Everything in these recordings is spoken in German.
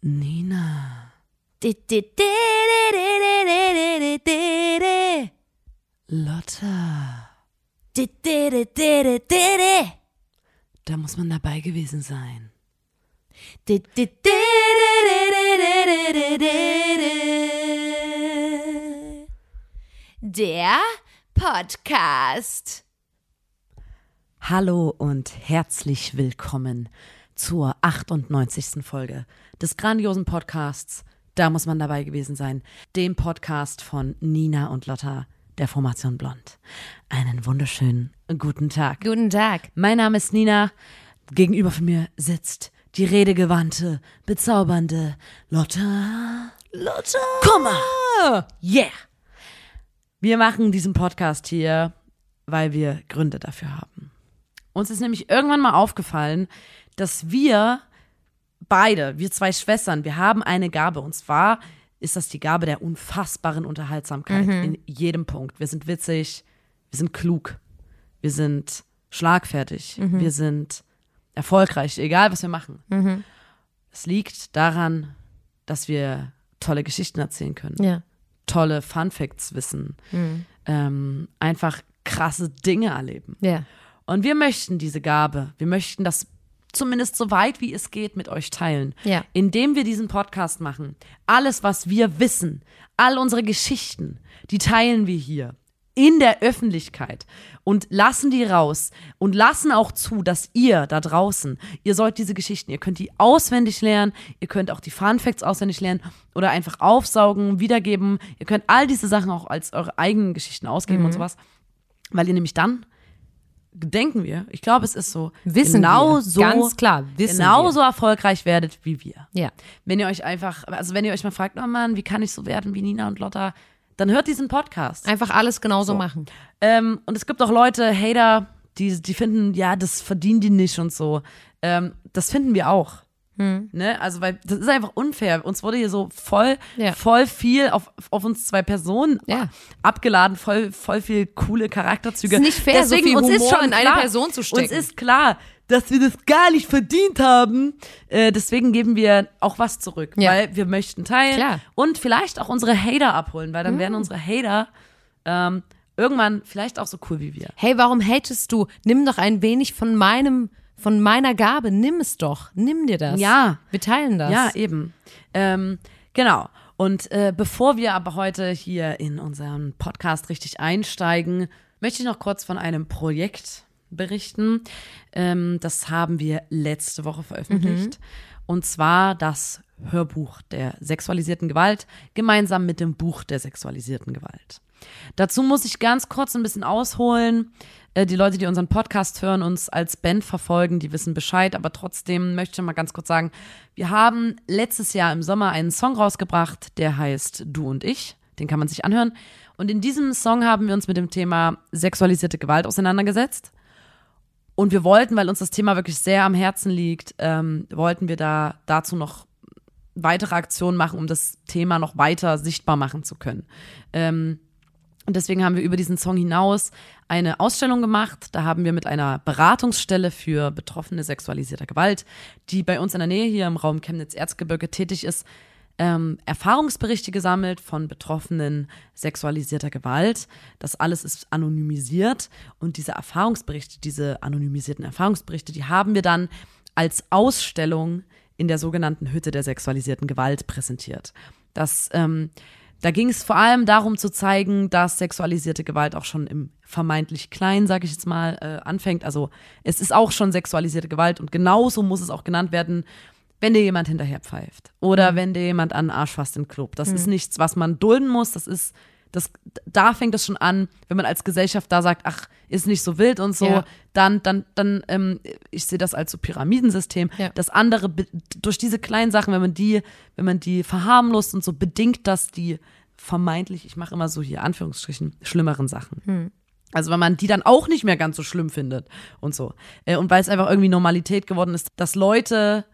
Nina. Lotta. Da muss man dabei gewesen sein. Der Podcast. Hallo und herzlich willkommen zur 98. Folge des grandiosen Podcasts. Da muss man dabei gewesen sein. Dem Podcast von Nina und Lotta der Formation Blond. Einen wunderschönen guten Tag. Guten Tag. Mein Name ist Nina. Gegenüber von mir sitzt die redegewandte, bezaubernde Lotta. Lotta. Komm mal! Yeah! Wir machen diesen Podcast hier, weil wir Gründe dafür haben. Uns ist nämlich irgendwann mal aufgefallen, dass wir beide, wir zwei Schwestern, wir haben eine Gabe. Und zwar ist das die Gabe der unfassbaren Unterhaltsamkeit in jedem Punkt. Wir sind witzig, wir sind klug, wir sind schlagfertig, wir sind erfolgreich, egal was wir machen. Es liegt daran, dass wir tolle Geschichten erzählen können, Ja. tolle Fun Facts wissen, ähm, einfach krasse Dinge erleben. Ja. Und wir möchten diese Gabe, wir möchten das zumindest so weit wie es geht mit euch teilen, Ja. indem wir diesen Podcast machen. Alles, was wir wissen, all unsere Geschichten, die teilen wir hier in der Öffentlichkeit und lassen die raus und lassen auch zu, dass ihr da draußen, ihr sollt diese Geschichten, ihr könnt die auswendig lernen, ihr könnt auch die Fun Facts auswendig lernen oder einfach aufsaugen, wiedergeben. Ihr könnt all diese Sachen auch als eure eigenen Geschichten ausgeben und sowas, weil ihr nämlich dann denken wir, ich glaube, es ist so, Wissen genau wir. so, Ganz klar, wissen genau wir. so erfolgreich werdet wie wir. Ja. Wenn ihr euch einfach, also wenn ihr euch mal fragt, oh Mann, wie kann ich so werden wie Nina und Lotta, dann hört diesen Podcast. Einfach alles genauso machen. Ähm, und es gibt auch Leute, Hater, die, die finden, ja, das verdienen die nicht und so. Ähm, das finden wir auch. Hm. Ne? Also, weil das ist einfach unfair. Uns wurde hier so voll, Ja. voll viel auf, auf uns zwei Personen Ja. abgeladen, voll, voll viel coole Charakterzüge. Es ist nicht fair, so viel uns ist Humor schon in eine klar, Person zu stecken. Uns ist klar, dass wir das gar nicht verdient haben. Äh, deswegen geben wir auch was zurück, Ja. weil wir möchten teilen Klar. und vielleicht auch unsere Hater abholen, weil dann werden unsere Hater ähm, irgendwann vielleicht auch so cool wie wir. Hey, warum hatest du? Nimm doch ein wenig von meinem, von meiner Gabe. Nimm es doch. Nimm dir das. Ja. Wir teilen das. Ja, eben. Ähm, genau. Und äh, bevor wir aber heute hier in unseren Podcast richtig einsteigen, möchte ich noch kurz von einem Projekt berichten. Ähm, das haben wir letzte Woche veröffentlicht. Und zwar das Hörbuch der sexualisierten Gewalt gemeinsam mit dem Buch der sexualisierten Gewalt. Dazu muss ich ganz kurz ein bisschen ausholen. Äh, Die Leute, die unseren Podcast hören, uns als Band verfolgen, die wissen Bescheid, aber trotzdem möchte ich mal ganz kurz sagen, wir haben letztes Jahr im Sommer einen Song rausgebracht, der heißt Du und ich. Den kann man sich anhören. Und in diesem Song haben wir uns mit dem Thema sexualisierte Gewalt auseinandergesetzt. Und wir wollten, weil uns das Thema wirklich sehr am Herzen liegt, ähm, wollten wir da dazu noch weitere Aktionen machen, um das Thema noch weiter sichtbar machen zu können. Ähm, und deswegen haben wir über diesen Song hinaus eine Ausstellung gemacht. Da haben wir mit einer Beratungsstelle für Betroffene sexualisierter Gewalt, die bei uns in der Nähe hier im Raum Chemnitz-Erzgebirge tätig ist, ähm, Erfahrungsberichte gesammelt von Betroffenen sexualisierter Gewalt. Das alles ist anonymisiert und diese Erfahrungsberichte, diese anonymisierten Erfahrungsberichte, die haben wir dann als Ausstellung in der sogenannten Hütte der sexualisierten Gewalt präsentiert. Das ähm, da ging es vor allem darum zu zeigen, dass sexualisierte Gewalt auch schon im vermeintlich Kleinen, sage ich jetzt mal, äh, anfängt. Also es ist auch schon sexualisierte Gewalt und genauso muss es auch genannt werden, wenn dir jemand hinterher pfeift oder wenn dir jemand an den Arsch fasst im Club. Das ist nichts, was man dulden muss. Das ist, das, da fängt es schon an, wenn man als Gesellschaft da sagt, ach, ist nicht so wild und so, Ja. dann, dann, dann, ähm, ich sehe das als so Pyramidensystem. Ja. Das andere, durch diese kleinen Sachen, wenn man die, wenn man die verharmlost und so bedingt, dass die vermeintlich, ich mache immer so hier Anführungsstrichen, schlimmeren Sachen. Also wenn man die dann auch nicht mehr ganz so schlimm findet und so. Äh, Und weil es einfach irgendwie Normalität geworden ist, dass Leute,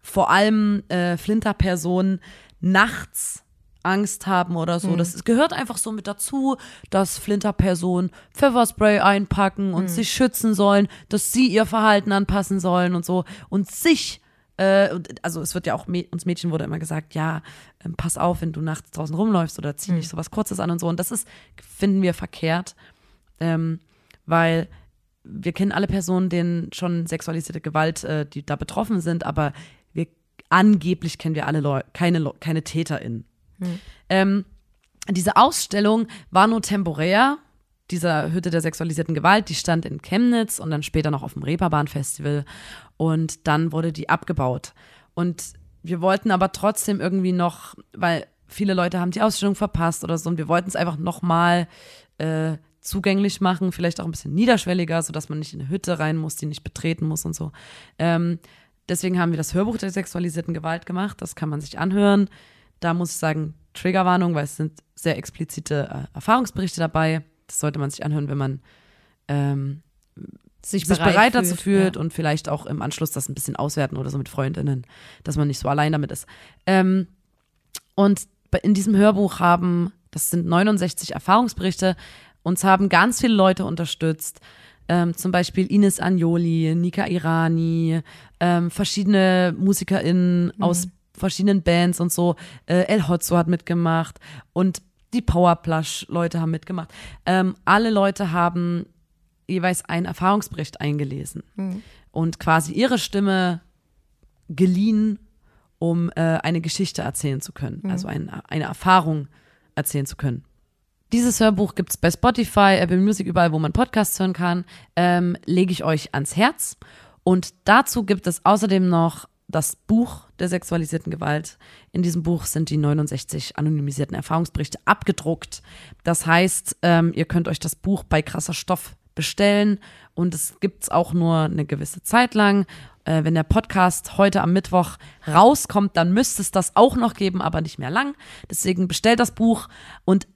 vor allem äh, Flinterpersonen, nachts Angst haben oder so. Das gehört einfach so mit dazu, dass Flinterpersonen Pfefferspray einpacken und sich schützen sollen, dass sie ihr Verhalten anpassen sollen und so und sich äh, also es wird ja auch, uns Mädchen wurde immer gesagt, ja, ähm, pass auf, wenn du nachts draußen rumläufst oder zieh nicht sowas Kurzes an und so. Und das ist, finden wir verkehrt, ähm, weil wir kennen alle Personen, denen schon sexualisierte Gewalt, äh, die da betroffen sind, aber wir angeblich kennen wir alle Leu keine, keine TäterInnen. Ähm, diese Ausstellung war nur temporär, dieser Hütte der sexualisierten Gewalt, die stand in Chemnitz und dann später noch auf dem Reeperbahn-Festival und dann wurde die abgebaut. Und wir wollten aber trotzdem irgendwie noch, weil viele Leute haben die Ausstellung verpasst oder so und wir wollten es einfach nochmal äh, zugänglich machen, vielleicht auch ein bisschen niederschwelliger, sodass man nicht in eine Hütte rein muss, die nicht betreten muss und so. Ähm, deswegen haben wir das Hörbuch der sexualisierten Gewalt gemacht, das kann man sich anhören. Da muss ich sagen, Triggerwarnung, weil es sind sehr explizite äh, Erfahrungsberichte dabei. Das sollte man sich anhören, wenn man ähm, Sich, sich bereit, dazu fühlt Ja. und vielleicht auch im Anschluss das ein bisschen auswerten oder so mit Freundinnen, dass man nicht so allein damit ist. Ähm, und in diesem Hörbuch haben, das sind 69 Erfahrungsberichte, uns haben ganz viele Leute unterstützt. Ähm, zum Beispiel Ines Agnoli, Nika Irani, ähm, verschiedene MusikerInnen aus verschiedenen Bands und so. Äh, El Hotzo hat mitgemacht und die Powerplush-Leute haben mitgemacht. Ähm, alle Leute haben jeweils einen Erfahrungsbericht eingelesen und quasi ihre Stimme geliehen, um äh, eine Geschichte erzählen zu können, also ein, eine Erfahrung erzählen zu können. Dieses Hörbuch gibt's bei Spotify, Apple Music, überall, wo man Podcasts hören kann, ähm, lege ich euch ans Herz. Und dazu gibt es außerdem noch das Buch der sexualisierten Gewalt. In diesem Buch sind die 69 anonymisierten Erfahrungsberichte abgedruckt. Das heißt, ähm, ihr könnt euch das Buch bei krasser Stoff bestellen und es gibt's auch nur eine gewisse Zeit lang. Äh, wenn der Podcast heute am Mittwoch rauskommt, dann müsste es das auch noch geben, aber nicht mehr lang. Deswegen bestellt das Buch und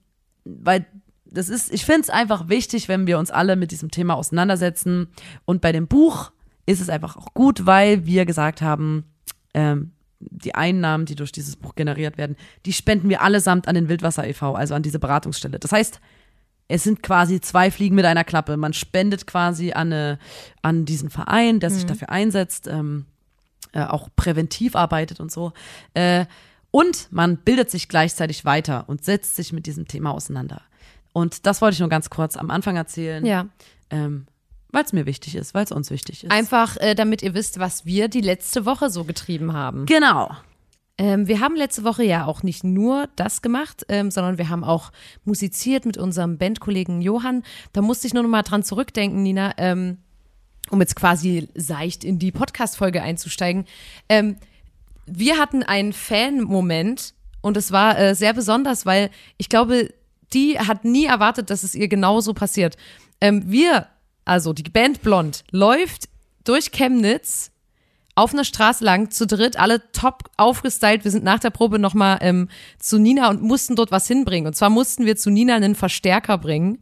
weil das ist, ich finde es einfach wichtig, wenn wir uns alle mit diesem Thema auseinandersetzen. Und bei dem Buch ist es einfach auch gut, weil wir gesagt haben, ähm, die Einnahmen, die durch dieses Buch generiert werden, die spenden wir allesamt an den Wildwasser e.V., also an diese Beratungsstelle. Das heißt, es sind quasi zwei Fliegen mit einer Klappe. Man spendet quasi an, eine, an diesen Verein, der sich dafür einsetzt, ähm, äh, auch präventiv arbeitet und so. Äh, und man bildet sich gleichzeitig weiter und setzt sich mit diesem Thema auseinander. Und das wollte ich nur ganz kurz am Anfang erzählen, Ja. ähm, weil es mir wichtig ist, weil es uns wichtig ist. Einfach, äh, damit ihr wisst, was wir die letzte Woche so getrieben haben. genau. Ähm, wir haben letzte Woche ja auch nicht nur das gemacht, ähm, sondern wir haben auch musiziert mit unserem Bandkollegen Johann. Da musste ich nur noch mal dran zurückdenken, Nina, ähm, um jetzt quasi seicht in die Podcast-Folge einzusteigen. Ähm, wir hatten einen Fan-Moment und es war äh, sehr besonders, weil ich glaube, die hat nie erwartet, dass es ihr genauso passiert. Ähm, wir, also die Band Blond, läuft durch Chemnitz auf einer Straße lang, zu dritt, alle top aufgestylt. Wir sind nach der Probe nochmal ähm, zu Nina und mussten dort was hinbringen. Und zwar mussten wir zu Nina einen Verstärker bringen,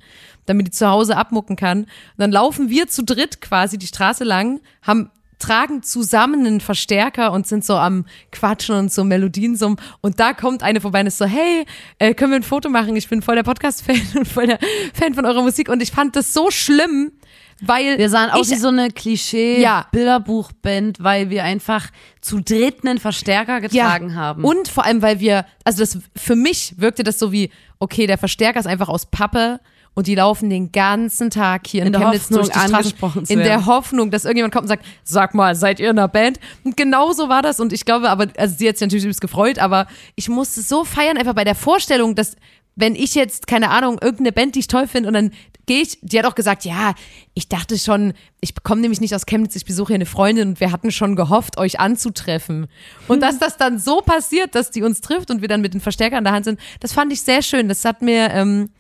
damit die zu Hause abmucken kann. Und dann laufen wir zu dritt quasi die Straße lang, haben tragen zusammen einen Verstärker und sind so am Quatschen und so Melodien summen. Und da kommt eine vorbei und ist so, hey, äh, können wir ein Foto machen? Ich bin voll der Podcast-Fan und voll der Fan von eurer Musik. Und ich fand das so schlimm, weil Wir sahen aus wie so eine Ja. Klischee-Bilderbuchband, weil wir einfach zu dritt einen Verstärker getragen haben. Und vor allem, weil wir, also das für mich wirkte das so wie, okay, der Verstärker ist einfach aus Pappe und die laufen den ganzen Tag hier in, In der Chemnitz Hoffnung, durch die Straßen, in der. Hoffnung, dass irgendjemand kommt und sagt, sag mal, seid ihr in einer Band? Und genau so war das und ich glaube, aber, also sie hat sich natürlich übelst gefreut, aber ich musste so feiern einfach bei der Vorstellung, dass wenn ich jetzt, keine Ahnung, irgendeine Band, die ich toll finde und dann gehe ich, die hat auch gesagt, ja, ich dachte schon, ich komme nämlich nicht aus Chemnitz, ich besuche hier eine Freundin und wir hatten schon gehofft, euch anzutreffen. Und dass das dann so passiert, dass die uns trifft und wir dann mit den Verstärkern in der Hand sind, das fand ich sehr schön. Das hat mir ähm,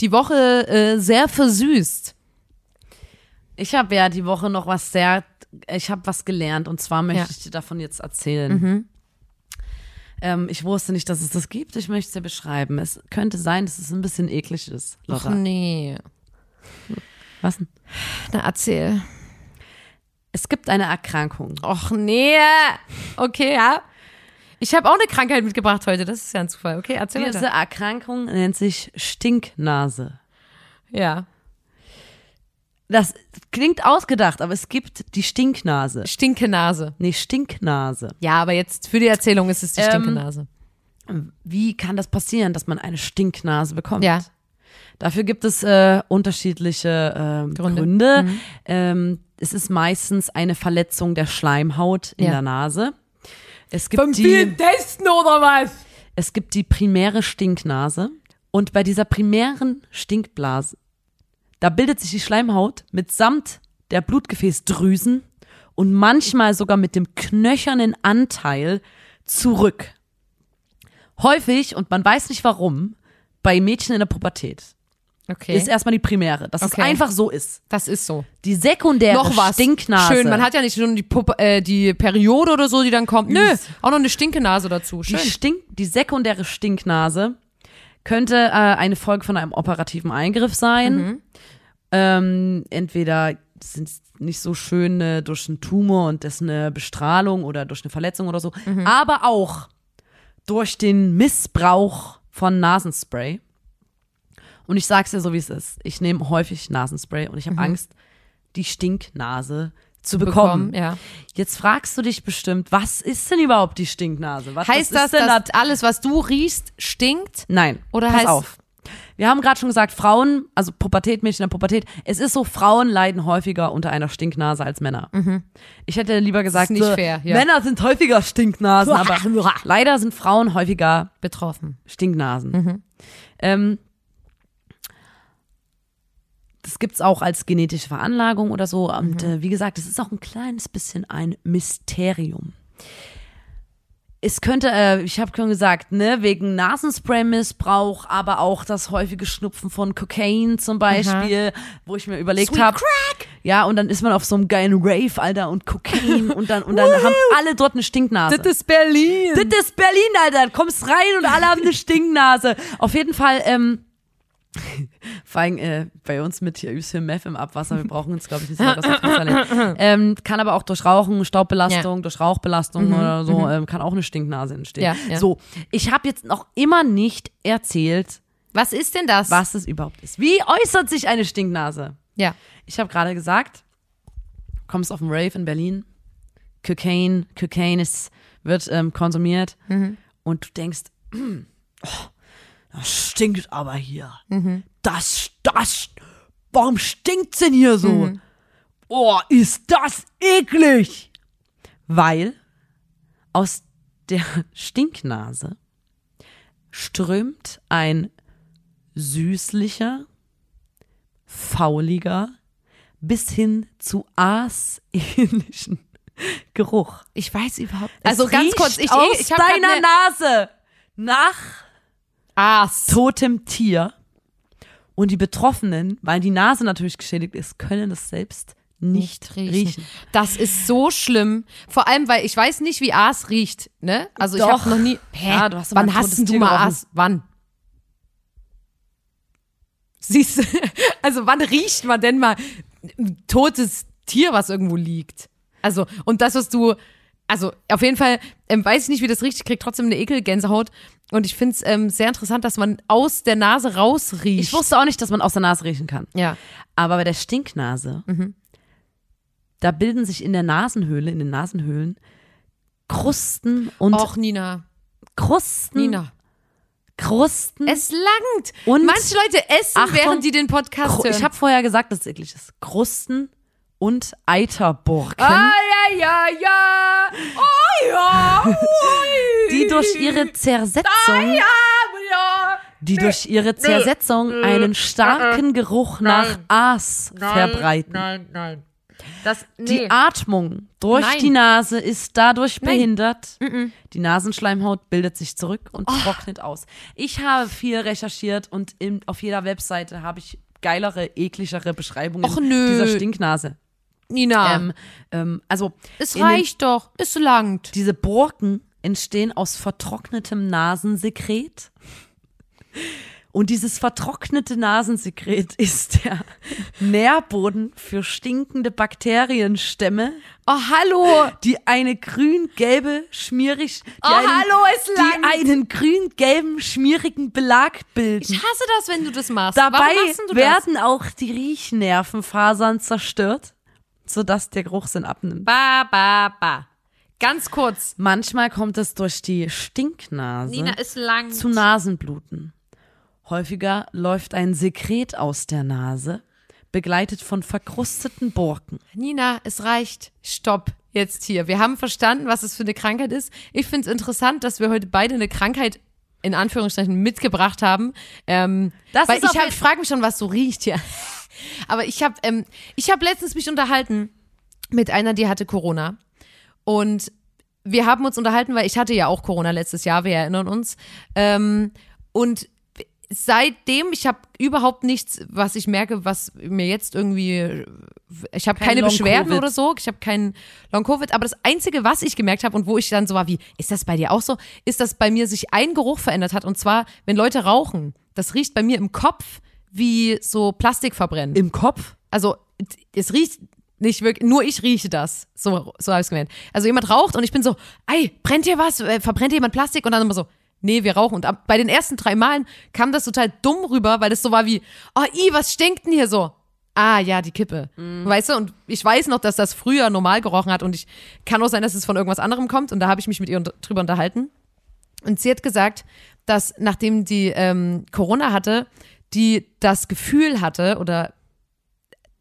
die Woche äh, sehr versüßt. Ich habe ja die Woche noch was sehr, ich habe was gelernt und zwar möchte Ja. ich dir davon jetzt erzählen. Ähm, ich wusste nicht, dass es das gibt. Ich möchte es dir beschreiben. Es könnte sein, dass es ein bisschen eklig ist. Ach Lotta. nee. Was denn? Na, erzähl. Es gibt eine Erkrankung. Och nee. Okay, ja. Ich habe auch eine Krankheit mitgebracht heute. Das ist ja ein Zufall. Okay, erzähl Diese weiter. Erkrankung nennt sich Stinknase. Ja. Das klingt ausgedacht, aber es gibt die Stinknase. Stinkenase. Nee, Stinknase. Ja, aber jetzt für die Erzählung ist es die Ähm, Stinkenase. Wie kann das passieren, dass man eine Stinknase bekommt? Ja. Dafür gibt es äh, unterschiedliche ähm, Gründe. Gründe. Mhm. Ähm, es ist meistens eine Verletzung der Schleimhaut in Ja. der Nase. Es gibt, die, Testen oder was? es gibt die primäre Stinknase. Und bei dieser primären Stinkblase, da bildet sich die Schleimhaut mitsamt der Blutgefäßdrüsen und manchmal sogar mit dem knöchernen Anteil zurück. Häufig, und man weiß nicht warum, bei Mädchen in der Pubertät Okay. ist erstmal die primäre, dass Okay. es einfach so ist. das ist so. Die sekundäre Noch was. Stinknase. Schön, man hat ja nicht nur die, Puppe, äh, die Periode oder so, die dann kommt. Nö, auch noch eine Stinkenase dazu. die, Schön. Stink, die sekundäre Stinknase könnte äh, eine Folge von einem operativen Eingriff sein. Mhm. Ähm, entweder sind es nicht so schön äh, durch einen Tumor und das eine Bestrahlung oder durch eine Verletzung oder so, Mhm. aber auch durch den Missbrauch von Nasenspray. Und ich sag's dir so, wie es ist. Ich nehme häufig Nasenspray und ich habe Angst, die Stinknase zu bekommen. Mhm. ja. Jetzt fragst du dich bestimmt, was ist denn überhaupt die Stinknase? Was, Heißt das, denn dass alles, was du riechst, stinkt? Nein. Oder pass heißt- auf. Wir haben gerade schon gesagt, Frauen, also Pubertät, Mädchen in der Pubertät, es ist so, Frauen leiden häufiger unter einer Stinknase als Männer. Ich hätte lieber gesagt, nicht so, fair, ja. Männer sind häufiger Stinknasen, aber leider sind Frauen häufiger Betroffen. Stinknasen. Mhm. Ähm, das gibt's auch als genetische Veranlagung oder so. Und Mhm. äh, wie gesagt, es ist auch ein kleines bisschen ein Mysterium. Es könnte, äh, ich habe schon gesagt, ne, wegen Nasenspray-Missbrauch, aber auch das häufige Schnupfen von Cocaine zum Beispiel, wo ich mir überlegt habe. Ja, und dann ist man auf so einem geilen Rave, Alter, und Cocaine und dann, und dann haben alle dort eine Stinknase. Das ist Berlin. Das ist Berlin, Alter. Du kommst rein und alle haben eine Stinknase. Auf jeden Fall, ähm, vor allem äh, bei uns mit viel Meth im Abwasser. Wir brauchen uns, glaube ich, nicht Fenster lehnen. ähm, Kann aber auch durch Rauchen, Staubbelastung, durch Rauchbelastung oder so, ähm, kann auch eine Stinknase entstehen. Ja, ja. So, ich habe jetzt noch immer nicht erzählt, Was ist denn das? was es überhaupt ist. Wie äußert sich eine Stinknase? Ja. Ich habe gerade gesagt, kommst auf den Rave in Berlin, Cocaine, Cocaine ist, wird ähm, konsumiert und du denkst, oh, das stinkt aber hier. Das, das, warum stinkt's denn hier so? Oh, ist das eklig! Weil aus der Stinknase strömt ein süßlicher, fauliger bis hin zu aasähnlichen Geruch. Ich weiß überhaupt Es Also ganz kurz, ich, aus ich habe deiner Nase nach Aas. totem Tier. Und die Betroffenen, weil die Nase natürlich geschädigt ist, können es selbst nicht, riechen. Das ist so schlimm. Vor allem, weil ich weiß nicht, wie Aas riecht. Ne? Also ich Doch. habe noch nie. Hä? Ja, du hast Wann hast du mal. Aas? Wann? Siehst du, also wann riecht man denn mal ein totes Tier, was irgendwo liegt? Also, und das, was du, also auf jeden Fall, ähm, weiß ich nicht, wie das riecht, ich krieg trotzdem eine Ekelgänsehaut. Und ich finde es ähm, sehr interessant, dass man aus der Nase rausriecht. Ich wusste auch nicht, dass man aus der Nase riechen kann. Ja. Aber bei der Stinknase, da bilden sich in der Nasenhöhle, in den Nasenhöhlen, Krusten und Och, Nina. Krusten, Nina. Krusten. Es langt. Und- Manche Leute essen, Achtung, während die den Podcast hören. ich habe vorher gesagt, dass es eklig ist. Krusten und Eiterburken, Ah, ja, ja, ja. Oh, ja. Ui. die durch ihre Zersetzung, ja, ja. die durch ihre Zersetzung einen starken Geruch nach Aas verbreiten. Nein, nein. Das, Die Atmung durch Nein. die Nase ist dadurch Nein. behindert. Die Nasenschleimhaut bildet sich zurück und Oh. trocknet aus. Ich habe viel recherchiert und in, auf jeder Webseite habe ich geilere, ekligere Beschreibungen Och, dieser Stinknase. Nina, Ähm, ähm, also es in den- reicht doch. Es langt. diese Borken entstehen aus vertrocknetem Nasensekret Und dieses vertrocknete Nasensekret ist der Nährboden für stinkende Bakterienstämme, Oh, hallo. die eine grün-gelbe, schmierig, die, Oh, einen, hallo, es die langt. einen grün-gelben, schmierigen Belag bilden. Ich hasse das, wenn du das machst. Dabei du werden auch die Riechnervenfasern zerstört, sodass der Geruchssinn abnimmt. Ba, ba, ba. Ganz kurz. Manchmal kommt es durch die Stinknase Nina, es langt. zu Nasenbluten. Häufiger läuft ein Sekret aus der Nase, begleitet von verkrusteten Borken. Nina, es reicht. Stopp. Jetzt hier. Wir haben verstanden, was es für eine Krankheit ist. Ich finde es interessant, dass wir heute beide eine Krankheit in Anführungsstrichen mitgebracht haben. Ähm, Das weil ist ich, ich frage mich schon, was so riecht hier. Aber ich habe ähm, ich hab letztens mich unterhalten mit einer, die hatte Corona. Und wir haben uns unterhalten, weil ich hatte ja auch Corona letztes Jahr, wir erinnern uns. Ähm, und seitdem, ich habe überhaupt nichts, was ich merke, was mir jetzt irgendwie, ich habe Kein keine Beschwerden oder so, ich habe keinen Long-Covid, aber das Einzige, was ich gemerkt habe und wo ich dann so war, wie, ist das bei dir auch so, ist, dass bei mir sich ein Geruch verändert hat und zwar, wenn Leute rauchen, das riecht bei mir im Kopf wie so Plastik verbrennen. Im Kopf? Also es riecht nicht wirklich, nur ich rieche das. So, so habe ich es gemeint. Also jemand raucht und ich bin so, ey, brennt hier was? Äh, Verbrennt hier jemand Plastik? Und dann immer so, nee, wir rauchen. Und ab, bei den ersten drei Malen kam das total dumm rüber, weil das so war wie, oh, i, was stinkt denn hier so? Ah, ja, die Kippe. Weißt du, und ich weiß noch, dass das früher normal gerochen hat und ich kann auch sein, dass es von irgendwas anderem kommt und da habe ich mich mit ihr unter- drüber unterhalten. Und sie hat gesagt, dass nachdem die ähm, Corona hatte, die das Gefühl hatte oder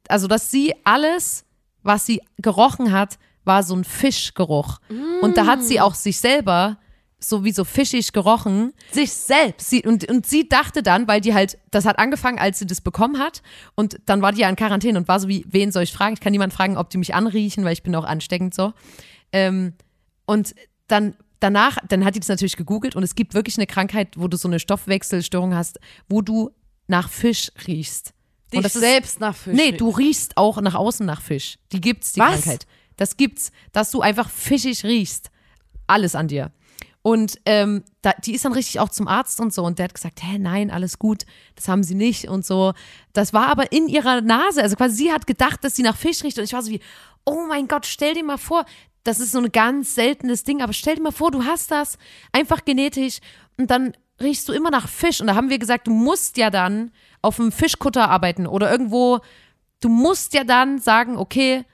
also dass sie alles, was sie gerochen hat, war so ein Fischgeruch. Und da hat sie auch sich selber so wie so fischig gerochen. Sich selbst. Sie, und, und sie dachte dann, weil die halt, das hat angefangen, als sie das bekommen hat. Und dann war die ja in Quarantäne und war so wie, wen soll ich fragen? Ich kann niemanden fragen, ob die mich anriechen, weil ich bin auch ansteckend so. Ähm, und dann danach, dann hat die das natürlich gegoogelt und es gibt wirklich eine Krankheit, wo du so eine Stoffwechselstörung hast, wo du nach Fisch riechst. Dich und das ist, selbst nach Fisch. Nee, du riechst auch nach außen nach Fisch. Die gibt's, die Was? Krankheit. Das gibt's, dass du einfach fischig riechst. Alles an dir. Und ähm, da, die ist dann richtig auch zum Arzt und so und der hat gesagt, hä, nein, alles gut, das haben sie nicht und so. Das war aber in ihrer Nase, also quasi sie hat gedacht, dass sie nach Fisch riecht und ich war so wie, oh mein Gott, stell dir mal vor, das ist so ein ganz seltenes Ding, aber stell dir mal vor, du hast das einfach genetisch und dann riechst du immer nach Fisch und da haben wir gesagt, du musst ja dann auf einem Fischkutter arbeiten oder irgendwo, du musst ja dann sagen, okay,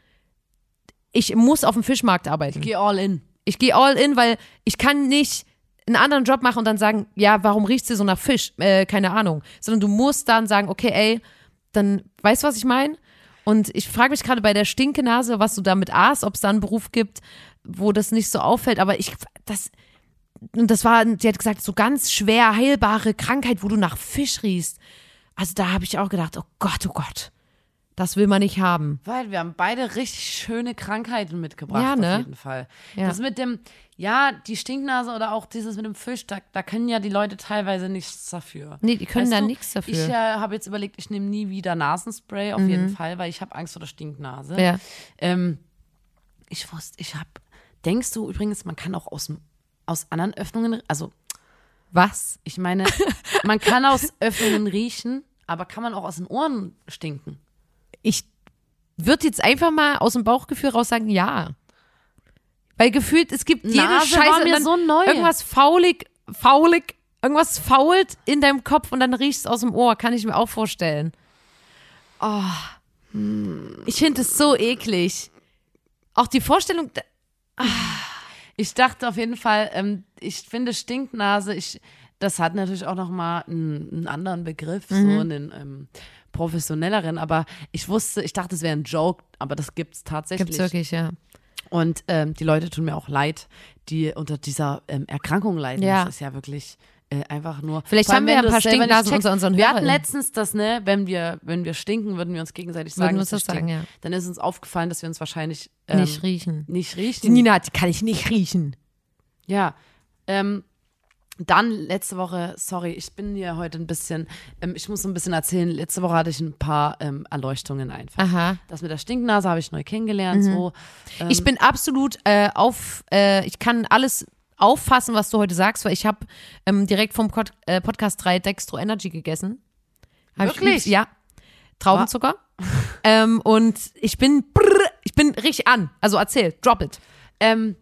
ich muss auf dem Fischmarkt arbeiten Geh all in. ich gehe all in, weil ich kann nicht einen anderen Job machen und dann sagen, ja, warum riecht sie so nach Fisch? Äh, keine Ahnung. Sondern du musst dann sagen, okay, ey, dann weißt du, was ich meine? Und ich frage mich gerade bei der Stinkenase, was du damit aß, ob es da einen Beruf gibt, wo das nicht so auffällt. Aber ich, das, und das war, die hat gesagt, so ganz schwer heilbare Krankheit, wo du nach Fisch riechst. Also da habe ich auch gedacht, oh Gott, oh Gott, das will man nicht haben. Weil wir haben beide richtig schöne Krankheiten mitgebracht, Ja, ne? auf jeden Fall. Ja. Das mit dem, ja, die Stinknase oder auch dieses mit dem Fisch, da, da können ja die Leute teilweise nichts dafür. Nee, die können Weißt da du, nichts dafür. Ich äh, habe jetzt überlegt, ich nehme nie wieder Nasenspray, auf jeden Fall, weil ich habe Angst vor der Stinknase. Mhm. Ja. Ähm, ich wusste, ich habe, denkst du übrigens, man kann auch aus, dem- aus anderen Öffnungen, also Was? ich meine, man kann aus Öffnungen riechen, aber kann man auch aus den Ohren stinken? ich würde jetzt einfach mal aus dem Bauchgefühl raus sagen, ja. Weil gefühlt, es gibt jede Nase Scheiße. mir so neu. Irgendwas faulig, faulig, irgendwas fault in deinem Kopf und dann riechst es aus dem Ohr. Kann ich mir auch vorstellen. Oh. Ich finde es so eklig. Auch die Vorstellung, Ich dachte auf jeden Fall, ähm, ich finde Stinknase, ich, das hat natürlich auch nochmal einen, einen anderen Begriff, so einen ähm, professionelleren, aber ich wusste, ich dachte, es wäre ein Joke, aber das gibt's tatsächlich. gibt's wirklich, ja. Und ähm, die Leute tun mir auch leid, die unter dieser ähm, Erkrankung leiden. Ja. Das ist ja wirklich äh, einfach nur. Vielleicht haben wir ja ein paar Stinknasen unter unseren Wir hatten letztens das, ne, wenn wir, wenn wir stinken, würden wir uns gegenseitig sagen, Würden wir das sagen, ja. Dann ist uns aufgefallen, dass wir uns wahrscheinlich ähm, nicht riechen. nicht Die riechen. Nina, die kann ich nicht riechen. Ja. Ähm, dann letzte Woche, sorry, ich bin hier heute ein bisschen, ähm, ich muss so ein bisschen erzählen, letzte Woche hatte ich ein paar ähm, Erleuchtungen einfach. Aha. Das mit der Stinknase habe ich neu kennengelernt, so. Ähm, Ich bin absolut äh, auf, äh, ich kann alles auffassen, was du heute sagst, weil ich habe ähm, direkt vom Pod äh, Podcast 3 Dextro Energy gegessen. Hab ich Wirklich? liebst- ja. Traubenzucker. ähm, und ich bin, brrr, ich bin richtig an. Also erzähl, drop it. Ähm,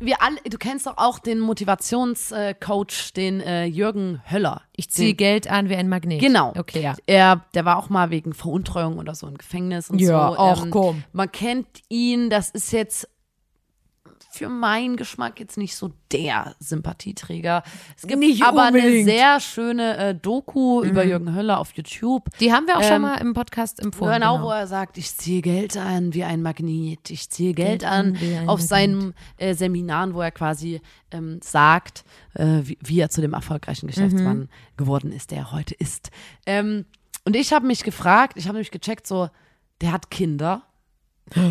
wir alle, du kennst doch auch den Motivationscoach, den äh, Jürgen Höller. Ich ziehe Den- Geld an wie ein Magnet. Genau. Okay, ja. Er, der war auch mal wegen Veruntreuung oder so im Gefängnis und Ja, so. Ähm, ach, komm. Man kennt ihn, das ist jetzt für meinen Geschmack jetzt nicht so der Sympathieträger. Es gibt Nicht aber eine unbedingt. sehr schöne äh, Doku Mhm. über Jürgen Höller auf YouTube. Die haben wir auch schon Ähm, mal im Podcast empfohlen. Genau, wo er sagt, ich ziehe Geld an wie ein Magnet, ich ziehe Geld, Geld an auf Magnet. seinen äh, Seminaren, wo er quasi ähm, sagt, äh, wie, wie er zu dem erfolgreichen Geschäftsmann Mhm. geworden ist, der er heute ist. Ähm, und ich habe mich gefragt, ich habe nämlich gecheckt, so, der hat Kinder.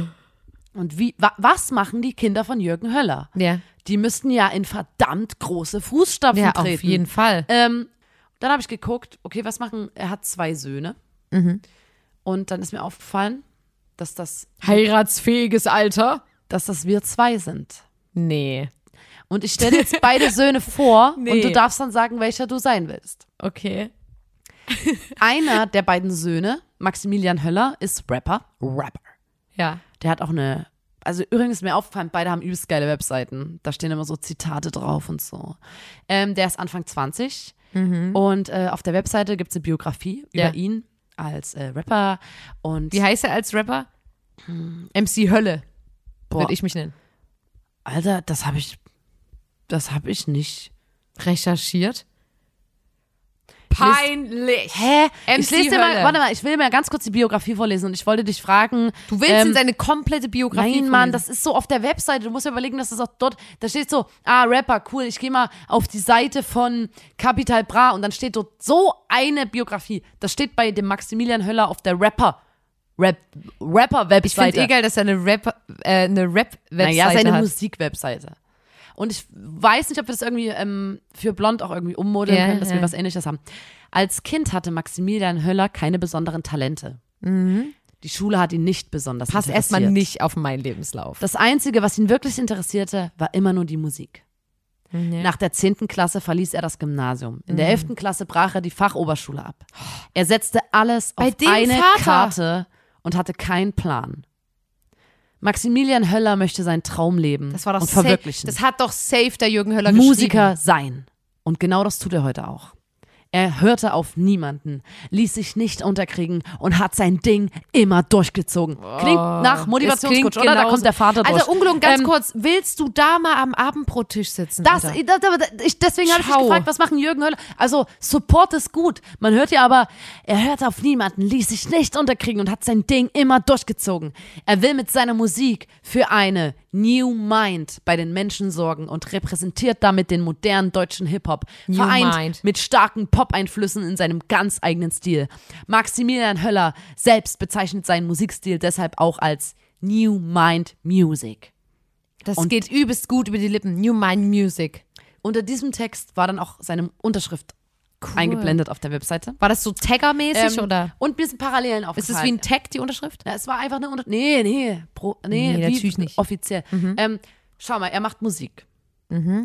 Und wie, wa, was machen die Kinder von Jürgen Höller? Ja. Die müssten ja in verdammt große Fußstapfen Ja, treten. auf jeden Fall. Ähm, dann habe ich geguckt, okay, was machen, er hat zwei Söhne. Mhm. Und dann ist mir aufgefallen, dass das, Heiratsfähiges Alter? dass das wir zwei sind. Nee. Und ich stelle jetzt beide Söhne vor Nee. und du darfst dann sagen, welcher du sein willst. Okay. Einer der beiden Söhne, Maximilian Höller, ist Rapper. Rapper. Ja. Der hat auch eine, also übrigens ist mir aufgefallen, beide haben übelst geile Webseiten. Da stehen immer so Zitate drauf und so. Ähm, der ist Anfang 20 und äh, auf der Webseite gibt es eine Biografie Ja. über ihn als äh, Rapper und Wie heißt er als Rapper? MC Hölle, boah, würde ich mich nennen. Alter, das habe ich, das habe ich nicht. Recherchiert? Peinlich. Hä? MC ich lese dir mal, Hölle. warte mal, ich will mir ganz kurz die Biografie vorlesen und ich wollte dich fragen. Du willst ähm, in seine komplette Biografie Nein, Mann, das ist so auf der Webseite. Du musst dir überlegen, dass das auch dort, da steht so, ah, Rapper, cool, ich gehe mal auf die Seite von Capital Bra und dann steht dort so eine Biografie. Das steht bei dem Maximilian Höller auf der Rapper, Rap, Ich finde Rapper-Webseite. eh geil, dass er eine Rap, äh, eine Rap-Webseite Naja, seine hat. Musikwebseite. Und ich weiß nicht, ob wir das irgendwie ähm, für Blond auch irgendwie ummodeln Ja, können, dass ja. wir was ähnliches haben. Als Kind hatte Maximilian Höller keine besonderen Talente. Die Schule hat ihn nicht besonders Passt interessiert. erstmal nicht auf meinen Lebenslauf. Das Einzige, was ihn wirklich interessierte, war immer nur die Musik. Nach der 10. Klasse verließ er das Gymnasium. In Mhm. der 11. Klasse brach er die Fachoberschule ab. Er setzte alles Bei auf eine Vater. Karte und hatte keinen Plan. Maximilian Höller möchte seinen Traum leben Das war doch und safe, verwirklichen. Das hat doch safe der Jürgen Höller Musiker sein. Und genau das tut er heute auch. Er hörte auf niemanden, ließ sich nicht unterkriegen und hat sein Ding immer durchgezogen. Klingt nach Motivationscoach, oder? Da kommt der Vater durch. Also ungelogen, ganz Ähm, kurz, willst du da mal am Abendbrottisch sitzen? Das, das, das, deswegen habe ich mich gefragt, was machen Jürgen Höller? Also, Support ist gut. Man hört ja aber, er hört auf niemanden, ließ sich nicht unterkriegen und hat sein Ding immer durchgezogen. Er will mit seiner Musik für eine New Mind bei den Menschen sorgen und repräsentiert damit den modernen deutschen Hip-Hop. Vereint Mind. mit starken Pop-Einflüssen in seinem ganz eigenen Stil. Maximilian Höller selbst bezeichnet seinen Musikstil deshalb auch als New Mind Music. das und- geht übelst gut über die Lippen. New Mind Music. Unter diesem Text war dann auch seine Unterschrift eingeblendet auf der Webseite. War das so Tagger-mäßig Ähm, oder? Und mir sind Parallelen Ist aufgefallen. es wie ein Tag, die Unterschrift? Na, es war einfach eine Unter Nee, nee. Pro nee, Nee, natürlich nicht. Offiziell. Ähm, schau mal, er macht Musik.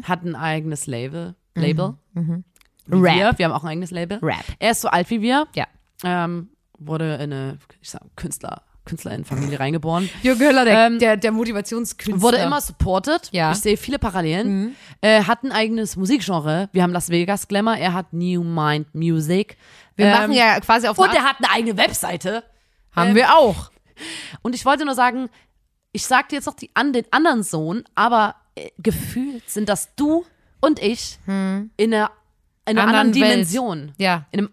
Hat ein eigenes Label. Label. Wie Rap. Wir. wir haben auch ein eigenes Label. Rap. Er ist so alt wie wir. Ja. Ähm, wurde in eine ich sag, Künstler, Künstlerinnenfamilie reingeboren. Jürgen Höller, der, Ähm, der, der Motivationskünstler. Wurde immer supported. Ja. Ich sehe viele Parallelen. Äh, hat ein eigenes Musikgenre. Wir haben Las Vegas Glamour. Er hat New Mind Music. Wir Ähm, machen ja quasi auf Und er hat eine eigene Webseite. Haben wir auch. Und ich wollte nur sagen, ich sag dir jetzt noch die, an den anderen Sohn, aber äh, gefühlt sind das du und ich in einer, in einer Hm. Anderen anderen. Dimension. Ja. In einem,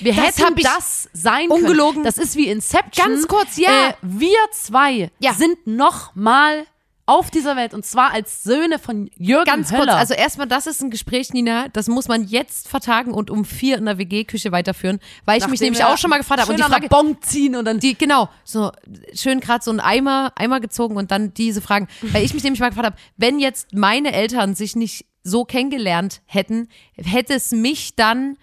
wir Das hätten das sein ungelogen- können. Das ist wie Inception. Ganz kurz, ja. Äh, wir zwei Ja. sind noch mal auf dieser Welt und zwar als Söhne von Jürgen Ganz Höller. kurz, also erstmal, das ist ein Gespräch, Nina, das muss man jetzt vertagen und um vier in der WG-Küche weiterführen, weil ich mich Nachdem nämlich wir auch schon mal gefragt habe. Und die Frage, Bon ziehen und dann die, genau, so schön gerade so ein Eimer, Eimer gezogen und dann diese Fragen. Weil ich mich nämlich mal gefragt habe, wenn jetzt meine Eltern sich nicht so kennengelernt hätten, hätte es mich dann,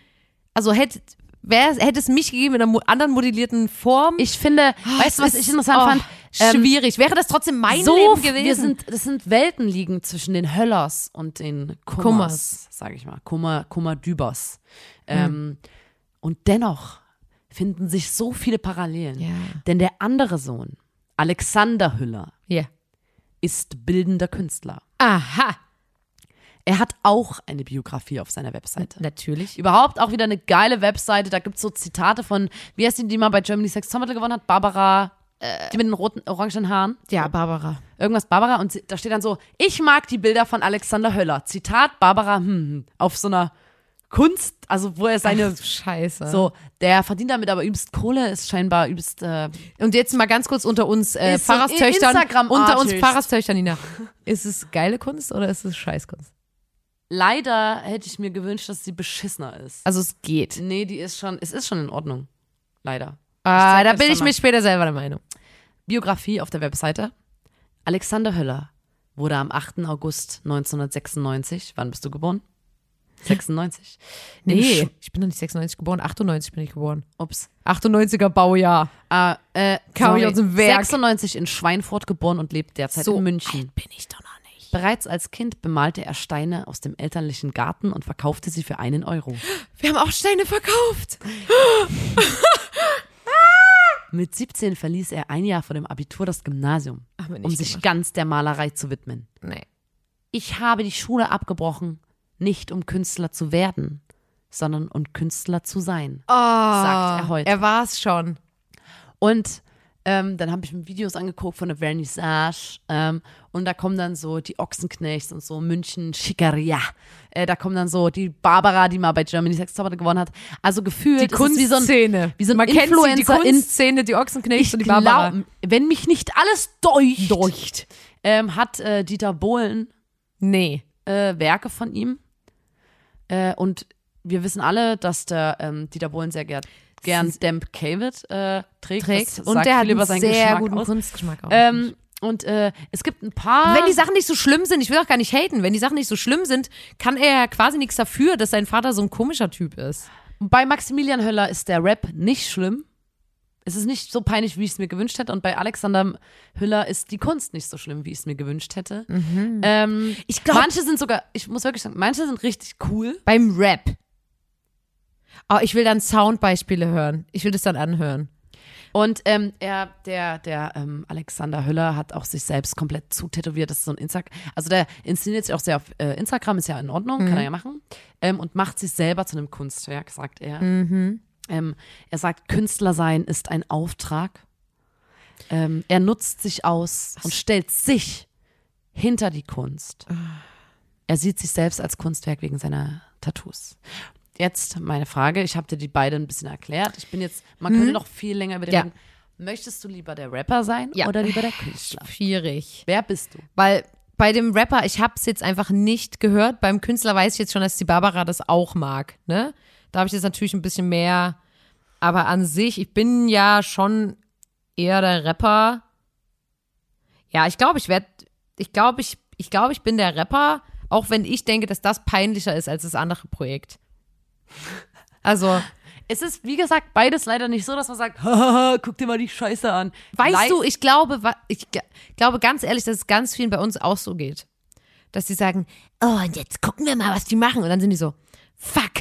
also hätte, wär, hätte es mich gegeben in einer anderen modellierten Form? Ich finde, weißt du, was ich interessant oh. fand? Schwierig. Wäre das trotzdem mein so, Leben gewesen? Wir sind, das sind Welten liegen zwischen den Höllers und den Kummers, Kummers. sage ich mal. Kummer, Kummerdübers. Ähm, und dennoch finden sich so viele Parallelen. Ja. Denn der andere Sohn, Alexander Hüller, Ja. ist bildender Künstler. Aha. Er hat auch eine Biografie auf seiner Webseite. Natürlich. Überhaupt auch wieder eine geile Webseite. Da gibt es so Zitate von, wie heißt die, die mal bei Germany Sex Topmodel gewonnen hat? Barbara, die mit den roten, orangenen Haaren. Ja, Barbara. Irgendwas Barbara. Und da steht dann so, ich mag die Bilder von Alexander Höller. Zitat Barbara, hm, hm, auf so einer Kunst, also wo er seine, Ach, Scheiße. so, der verdient damit aber übelst Kohle, ist scheinbar übelst, äh, Und jetzt mal ganz kurz unter uns äh, Pfarrerstöchtern. Instagram-Artist. Unter uns Pfarrerstöchtern, Nina. Ist es geile Kunst oder ist es Scheißkunst? Leider hätte ich mir gewünscht, dass sie beschissener ist. Also es geht. Nee, die ist schon, es ist schon in Ordnung. Leider. Ah, da bin ich mir später selber der Meinung. Biografie auf der Webseite. Alexander Höller wurde am 8. August 1996, wann bist du geboren? 96. In Nee, ich bin noch nicht 96 geboren, 98 bin ich geboren. Ups. 98er Baujahr. Ah, äh, Kam ich aus dem Werk. 96 in Schweinfurt geboren und lebt derzeit in München. bin ich doch. Bereits als Kind bemalte er Steine aus dem elterlichen Garten und verkaufte sie für einen Euro. Wir haben auch Steine verkauft. Mit 17 verließ er ein Jahr vor dem Abitur das Gymnasium, um sich gemacht. ganz der Malerei zu widmen. Nee. Ich habe die Schule abgebrochen, nicht um Künstler zu werden, sondern um Künstler zu sein. Oh, Sagt er heute. Er war es schon. Und ähm, dann habe ich mir Videos angeguckt von der Vernissage ähm, und da kommen dann so die Ochsenknechts und so München, Schickeria. Äh, da kommen dann so die Barbara, die mal bei Germany Sex Topmodel gewonnen hat. Also gefühlt Die es wie so ein, Kunstszene. wie so ein Man kennt sie, die Influencer Kunstszene, die Ochsenknechts und die Barbara. glaub, wenn mich nicht alles deucht, Deucht. Ähm, hat äh, Dieter Bohlen Nee. äh, Werke von ihm. Äh, und wir wissen alle, dass der ähm, Dieter Bohlen sehr gern, gern Damp Cavett äh, trägt. Trägt. Und der hat einen seinen sehr Geschmack guten aus. Kunstgeschmack auch. Ähm, und äh, es gibt ein paar. wenn die Sachen nicht so schlimm sind, ich will auch gar nicht haten, wenn die Sachen nicht so schlimm sind, kann er ja quasi nichts dafür, dass sein Vater so ein komischer Typ ist. bei Maximilian Höller ist der Rap nicht schlimm. Es ist nicht so peinlich, wie ich es mir gewünscht hätte. Und bei Alexander Hüller ist die Kunst nicht so schlimm, wie ich es mir gewünscht hätte. Ähm, Ich glaub- manche sind sogar, ich muss wirklich sagen, manche sind richtig cool. Beim Rap. Oh, ich will dann Soundbeispiele hören. Ich will das dann anhören. Und ähm, er, der, der ähm, Alexander Hüller hat auch sich selbst komplett zutätowiert. Das ist so ein Instagram. Also der inszeniert sich auch sehr auf äh, Instagram, ist ja in Ordnung, kann er ja machen. Ähm, und macht sich selber zu einem Kunstwerk, sagt er. Ähm, er sagt, Künstler sein ist ein Auftrag. Ähm, er nutzt sich aus und stellt sich hinter die Kunst. Er sieht sich selbst als Kunstwerk wegen seiner Tattoos. Jetzt meine Frage, ich habe dir die beiden ein bisschen erklärt. Ich bin jetzt, man könnte noch viel länger über den Ja. reden. Möchtest du lieber der Rapper sein Ja. oder lieber der Künstler? Schwierig. Wer bist du? Weil bei dem Rapper, ich habe es jetzt einfach nicht gehört. Beim Künstler weiß ich jetzt schon, dass die Barbara das auch mag. Ne? Da habe ich jetzt natürlich ein bisschen mehr. Aber an sich, ich bin ja schon eher der Rapper. Ja, ich glaube, ich werde, ich glaube, ich, ich glaube, ich bin der Rapper, auch wenn ich denke, dass das peinlicher ist als das andere Projekt. Also, Es ist, wie gesagt, beides leider nicht so, dass man sagt, Hahaha, guck dir mal die Scheiße an. Weißt Lei- du, ich glaube, ich glaube ganz ehrlich, dass es ganz vielen bei uns auch so geht. Dass sie sagen, oh, und jetzt gucken wir mal, was die machen. Und dann sind die so, fuck,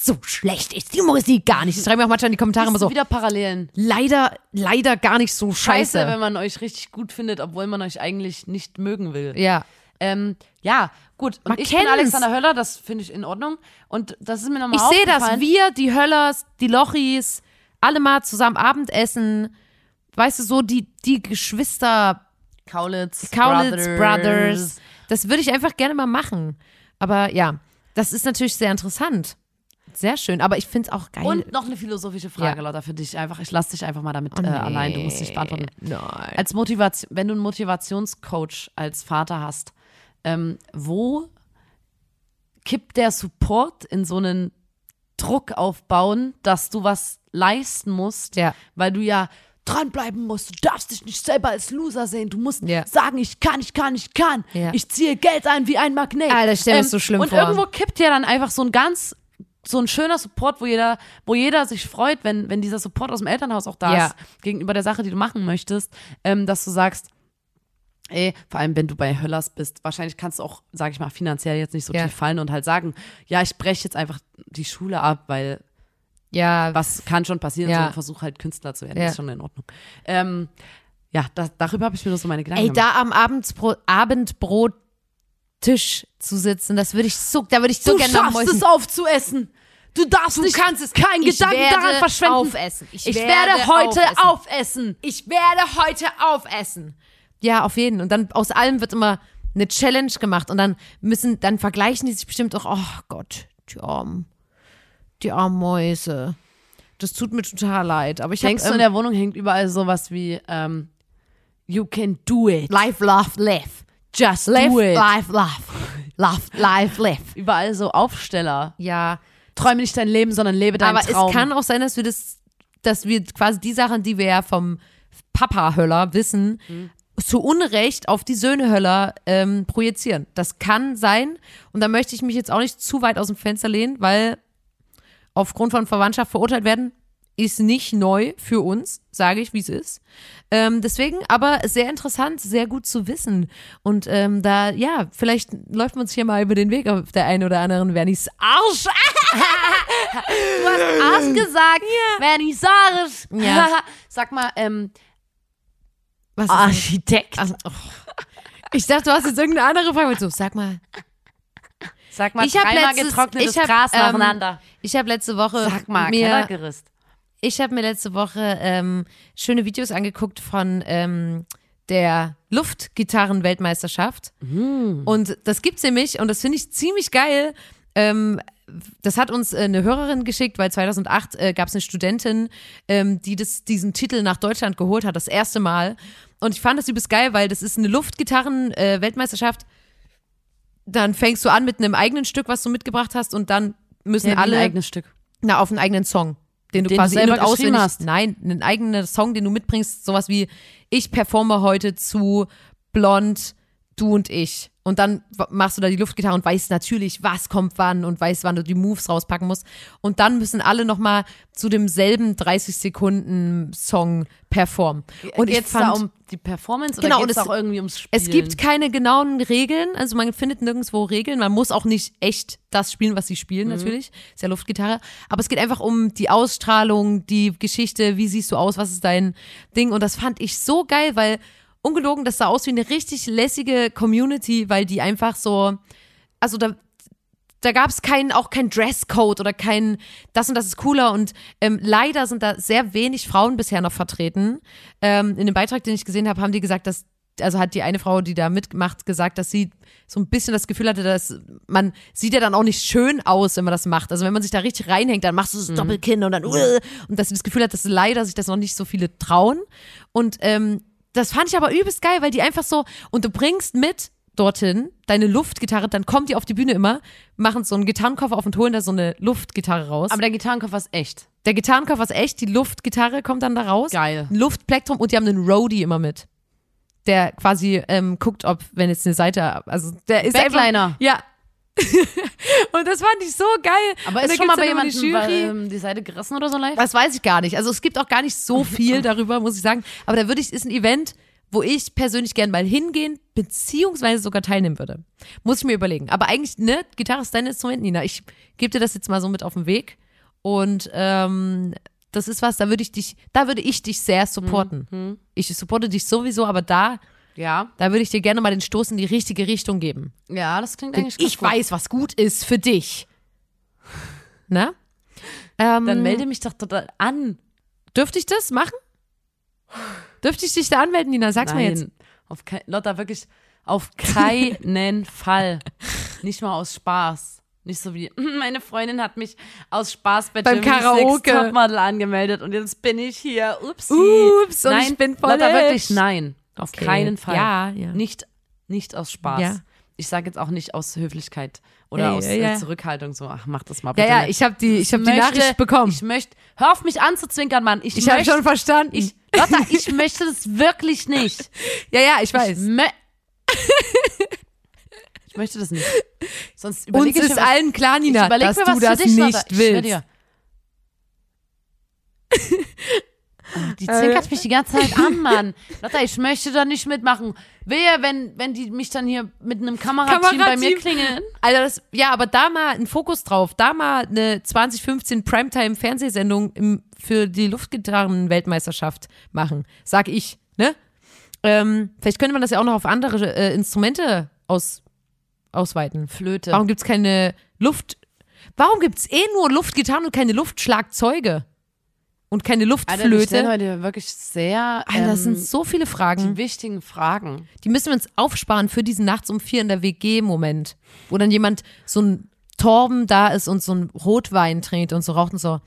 so schlecht ist die Musik gar nicht. Das schreiben mir auch manchmal in die Kommentare immer so, wieder Parallelen. leider, leider gar nicht so Scheiße, scheiße. wenn man euch richtig gut findet, obwohl man euch eigentlich nicht mögen will. ja. Ähm, ja, gut. Und Man ich bin kennt's. Alexander Höller, das finde ich in Ordnung. Und das ist mir nochmal Ich sehe das, aufgefallen. wir, die Höllers, die Lochis, alle mal zusammen Abendessen. Weißt du, so die, die Geschwister, Kaulitz, Kaulitz Brothers. Das würde ich einfach gerne mal machen. Aber ja, das ist natürlich sehr interessant. Sehr schön, aber ich finde es auch geil. Und noch eine philosophische Frage, Ja. Lotta, für dich. Einfach, ich lasse dich einfach mal damit Oh, äh, nee. allein. Du musst nicht beantworten. Nein. Als Motivation, wenn du einen Motivationscoach als Vater hast, ähm, wo kippt der Support in so einen Druck aufbauen, dass du was leisten musst, Ja. weil du ja dranbleiben musst. Du darfst dich nicht selber als Loser sehen. Du musst Ja. sagen, ich kann, ich kann, ich kann. Ja. Ich ziehe Geld ein wie ein Magnet. Ähm, Alter, ich stell mir das so schlimm und vor. irgendwo kippt ja dann einfach so ein ganz so ein schöner Support, wo jeder, wo jeder sich freut, wenn, wenn dieser Support aus dem Elternhaus auch da Ja. ist, gegenüber der Sache, die du machen möchtest, ähm, dass du sagst, ey, vor allem wenn du bei Höllers bist, wahrscheinlich kannst du auch, sag ich mal, finanziell jetzt nicht so Ja. tief fallen und halt sagen, ja, ich breche jetzt einfach die Schule ab, weil Ja, was kann schon passieren, Ja. so versuch halt Künstler zu werden, Ja. ist schon in Ordnung. Ähm, ja, da, darüber habe ich mir nur so meine Gedanken Ey, gemacht. da am Abendbro Abendbrottisch zu sitzen, das würde ich so, da würde ich so du gerne schaffst es aufzuessen. Du darfst Du nicht kannst es. keinen Ich Gedanken daran verschwenden. aufessen. Ich Ich, werde werde, heute aufessen. aufessen. Ich werde heute aufessen. Ja, auf jeden. Und dann aus allem wird immer eine Challenge gemacht und dann müssen, dann vergleichen die sich bestimmt auch, oh Gott, die armen, die armen Mäuse. Das tut mir total leid. Aber ich Denkst hab, du, in ähm, der Wohnung hängt überall sowas wie ähm, You can do it. Life, love, live. Just Live, do it. life, love. Love, life, live. Überall so Aufsteller. Ja, Träume nicht dein Leben, sondern lebe deinen aber Traum. es kann auch sein, dass wir das, dass wir quasi die Sachen, die wir ja vom Papa-Höller wissen, Mhm. Zu Unrecht auf die Söhne Höller ähm, projizieren. Das kann sein. Und da möchte ich mich jetzt auch nicht zu weit aus dem Fenster lehnen, weil aufgrund von Verwandtschaft verurteilt werden ist nicht neu für uns, sage ich, wie es ist. Ähm, deswegen aber sehr interessant, sehr gut zu wissen. Und ähm, da, ja, vielleicht läuft man sich hier mal über den Weg auf der einen oder anderen Vernys Arsch. du hast Arsch gesagt, ich sage. Ja. Sag mal, ähm, Was? Architekt. Ach, oh. Ich dachte, du hast jetzt irgendeine andere Frage. So, sag mal. Sag mal, Ich hab dreimal letztes- getrocknetes ich hab, Gras ähm, nacheinander. Ich habe letzte Woche Sag mal, mir, Kellergerüst. ich habe mir letzte Woche ähm, schöne Videos angeguckt von ähm, der Luftgitarren-Weltmeisterschaft. Und das gibt's nämlich und das finde ich ziemlich geil. Ähm, das hat uns äh, eine Hörerin geschickt, weil 2008 äh, gab es eine Studentin, ähm, die das, diesen Titel nach Deutschland geholt hat, das erste Mal. Und ich fand das übelst geil, weil das ist eine Luftgitarren-Weltmeisterschaft. dann fängst du an mit einem eigenen Stück, was du mitgebracht hast, und dann müssen Ja, alle ein eigenes Stück. na, auf einen eigenen Song, den du Den du quasi selber und geschrieben auswendig hast. Nein, einen eigenen Song, den du mitbringst, sowas wie ich performe heute zu Blond, du und ich. Und dann machst du da die Luftgitarre und weißt natürlich, was kommt wann und weißt, wann du die Moves rauspacken musst. Und dann müssen alle nochmal zu demselben 30 Sekunden Song performen. Und ich geht's fand, da um die Performance Genau, oder geht's es- auch irgendwie ums Spielen? es gibt keine genauen Regeln, also man findet nirgendwo Regeln. Man muss auch nicht echt das spielen, was sie spielen, natürlich. Ist ja Luftgitarre. Aber es geht einfach um die Ausstrahlung, die Geschichte, wie siehst du aus, was ist dein Ding. Und das fand ich so geil, weil ungelogen, das sah aus wie eine richtig lässige Community, weil die einfach so, also da, da gab es keinen, auch kein Dresscode oder kein, das und das ist cooler und ähm, leider sind da sehr wenig Frauen bisher noch vertreten. Ähm, in dem Beitrag, den ich gesehen habe, haben die gesagt, dass, also hat die eine Frau, die da mitmacht, gesagt, dass sie so ein bisschen das Gefühl hatte, dass man sieht ja dann auch nicht schön aus, wenn man das macht. Also wenn man sich da richtig reinhängt, dann machst du das Doppelkinn und dann uh, und dass sie das Gefühl hat, dass leider sich das noch nicht so viele trauen. Und ähm, das fand ich aber übelst geil, weil die einfach so, und du bringst mit dorthin deine Luftgitarre, dann kommt die auf die Bühne immer, machen so einen Gitarrenkoffer auf und holen da so eine Luftgitarre raus. Aber der Gitarrenkoffer ist echt. der Gitarrenkoffer ist echt, die Luftgitarre kommt dann da raus. Geil. Ein Luftplektrum und die haben einen Roadie immer mit. Der quasi ähm, guckt, ob, wenn jetzt eine Seite, also der ist Backliner. Einfach, ja. und das fand ich so geil. Aber ist schon mal bei jemandem die ähm, die Seite gerissen oder so live? Das weiß ich gar nicht. Also es gibt auch gar nicht so viel darüber, muss ich sagen. Aber da würde ich, ist ein Event, wo ich persönlich gern mal hingehen, beziehungsweise sogar teilnehmen würde. Muss ich mir überlegen. Aber eigentlich, ne, Gitarre ist dein Instrument, Nina. Ich gebe dir das jetzt mal so mit auf den Weg. Und ähm, das ist was, da würde ich dich, da würde ich dich sehr supporten. Ich supporte dich sowieso, aber da, Ja. da würde ich dir gerne mal den Stoß in die richtige Richtung geben. Ja, das klingt Denn eigentlich ich gut. weiß, was gut ist für dich. Na? Ähm, Dann melde mich doch total an. Dürfte ich das machen? Dürfte ich dich da anmelden, Nina? Sag's mir jetzt. Auf kein, Lotta, wirklich auf keinen Fall. Nicht mal aus Spaß. Nicht so wie, meine Freundin hat mich aus Spaß bei Beim Karaoke. Topmodel angemeldet und jetzt bin ich hier. Upsi. Ups, und nein, ich bin voll Lotta, wirklich nein. Auf Okay. keinen Fall. Ja, ja. Nicht, nicht aus Spaß. Ja. Ich sage jetzt auch nicht aus Höflichkeit oder Ja, aus ja, äh, ja. Zurückhaltung so, ach, mach das mal Ja, bitte ja, nicht. ich habe die, ich hab die möchte- Nachricht bekommen. Ich möchte, hör auf mich anzuzwinkern, Mann. Ich, Ich habe schon verstanden. ich, Lotta, ich möchte das wirklich nicht. ja, ja, ich Ich, weiß. mö ich möchte das nicht. Sonst Uns ich ist mir allen klar, ich Nina, dass mir du was das dich, nicht Lotta. Ich willst. dir. Die zinkert mich die ganze Zeit an, Mann. Lotta, ich möchte da nicht mitmachen. Wehe, wenn, wenn die mich dann hier mit einem Kamerateam bei mir Kamerateam. klingeln. Alter, das, ja, aber da mal ein Fokus drauf, da mal eine 2015 Primetime-Fernsehsendung im, für die Luftgitarren-Weltmeisterschaft machen, sag ich, ne? Ähm, vielleicht könnte man das ja auch noch auf andere äh, Instrumente aus, ausweiten. Flöte. Warum gibt's keine Luft, warum gibt's eh nur Luftgitarren und keine Luftschlagzeuge? Und keine Alter, wir stellen Luftflöte? heute wirklich sehr Alter, das ähm, sind so viele Fragen. die wichtigen Fragen. Die müssen wir uns aufsparen für diesen Nachts um vier in der WG-Moment, wo dann jemand so ein Torben da ist und so ein Rotwein trinkt und so raucht und so.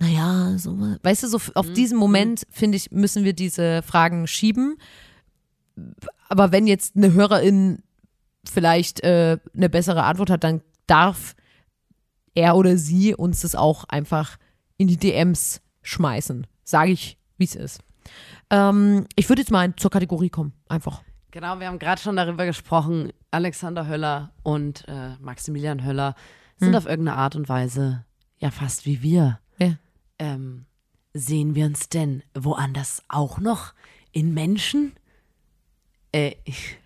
Naja, so, weißt du, so auf diesen Moment, finde ich, müssen wir diese Fragen schieben. Aber wenn jetzt eine Hörerin vielleicht äh, eine bessere Antwort hat, dann darf er oder sie uns das auch einfach in die DMs schmeißen. Sage ich, wie es ist. Ähm, ich würde jetzt mal zur Kategorie kommen. Einfach. Genau, wir haben gerade schon darüber gesprochen. Alexander Höller und äh, Maximilian Höller sind auf irgendeine Art und Weise ja fast wie wir. Ja. Ähm, sehen wir uns denn woanders auch noch in Menschen? Äh, ich,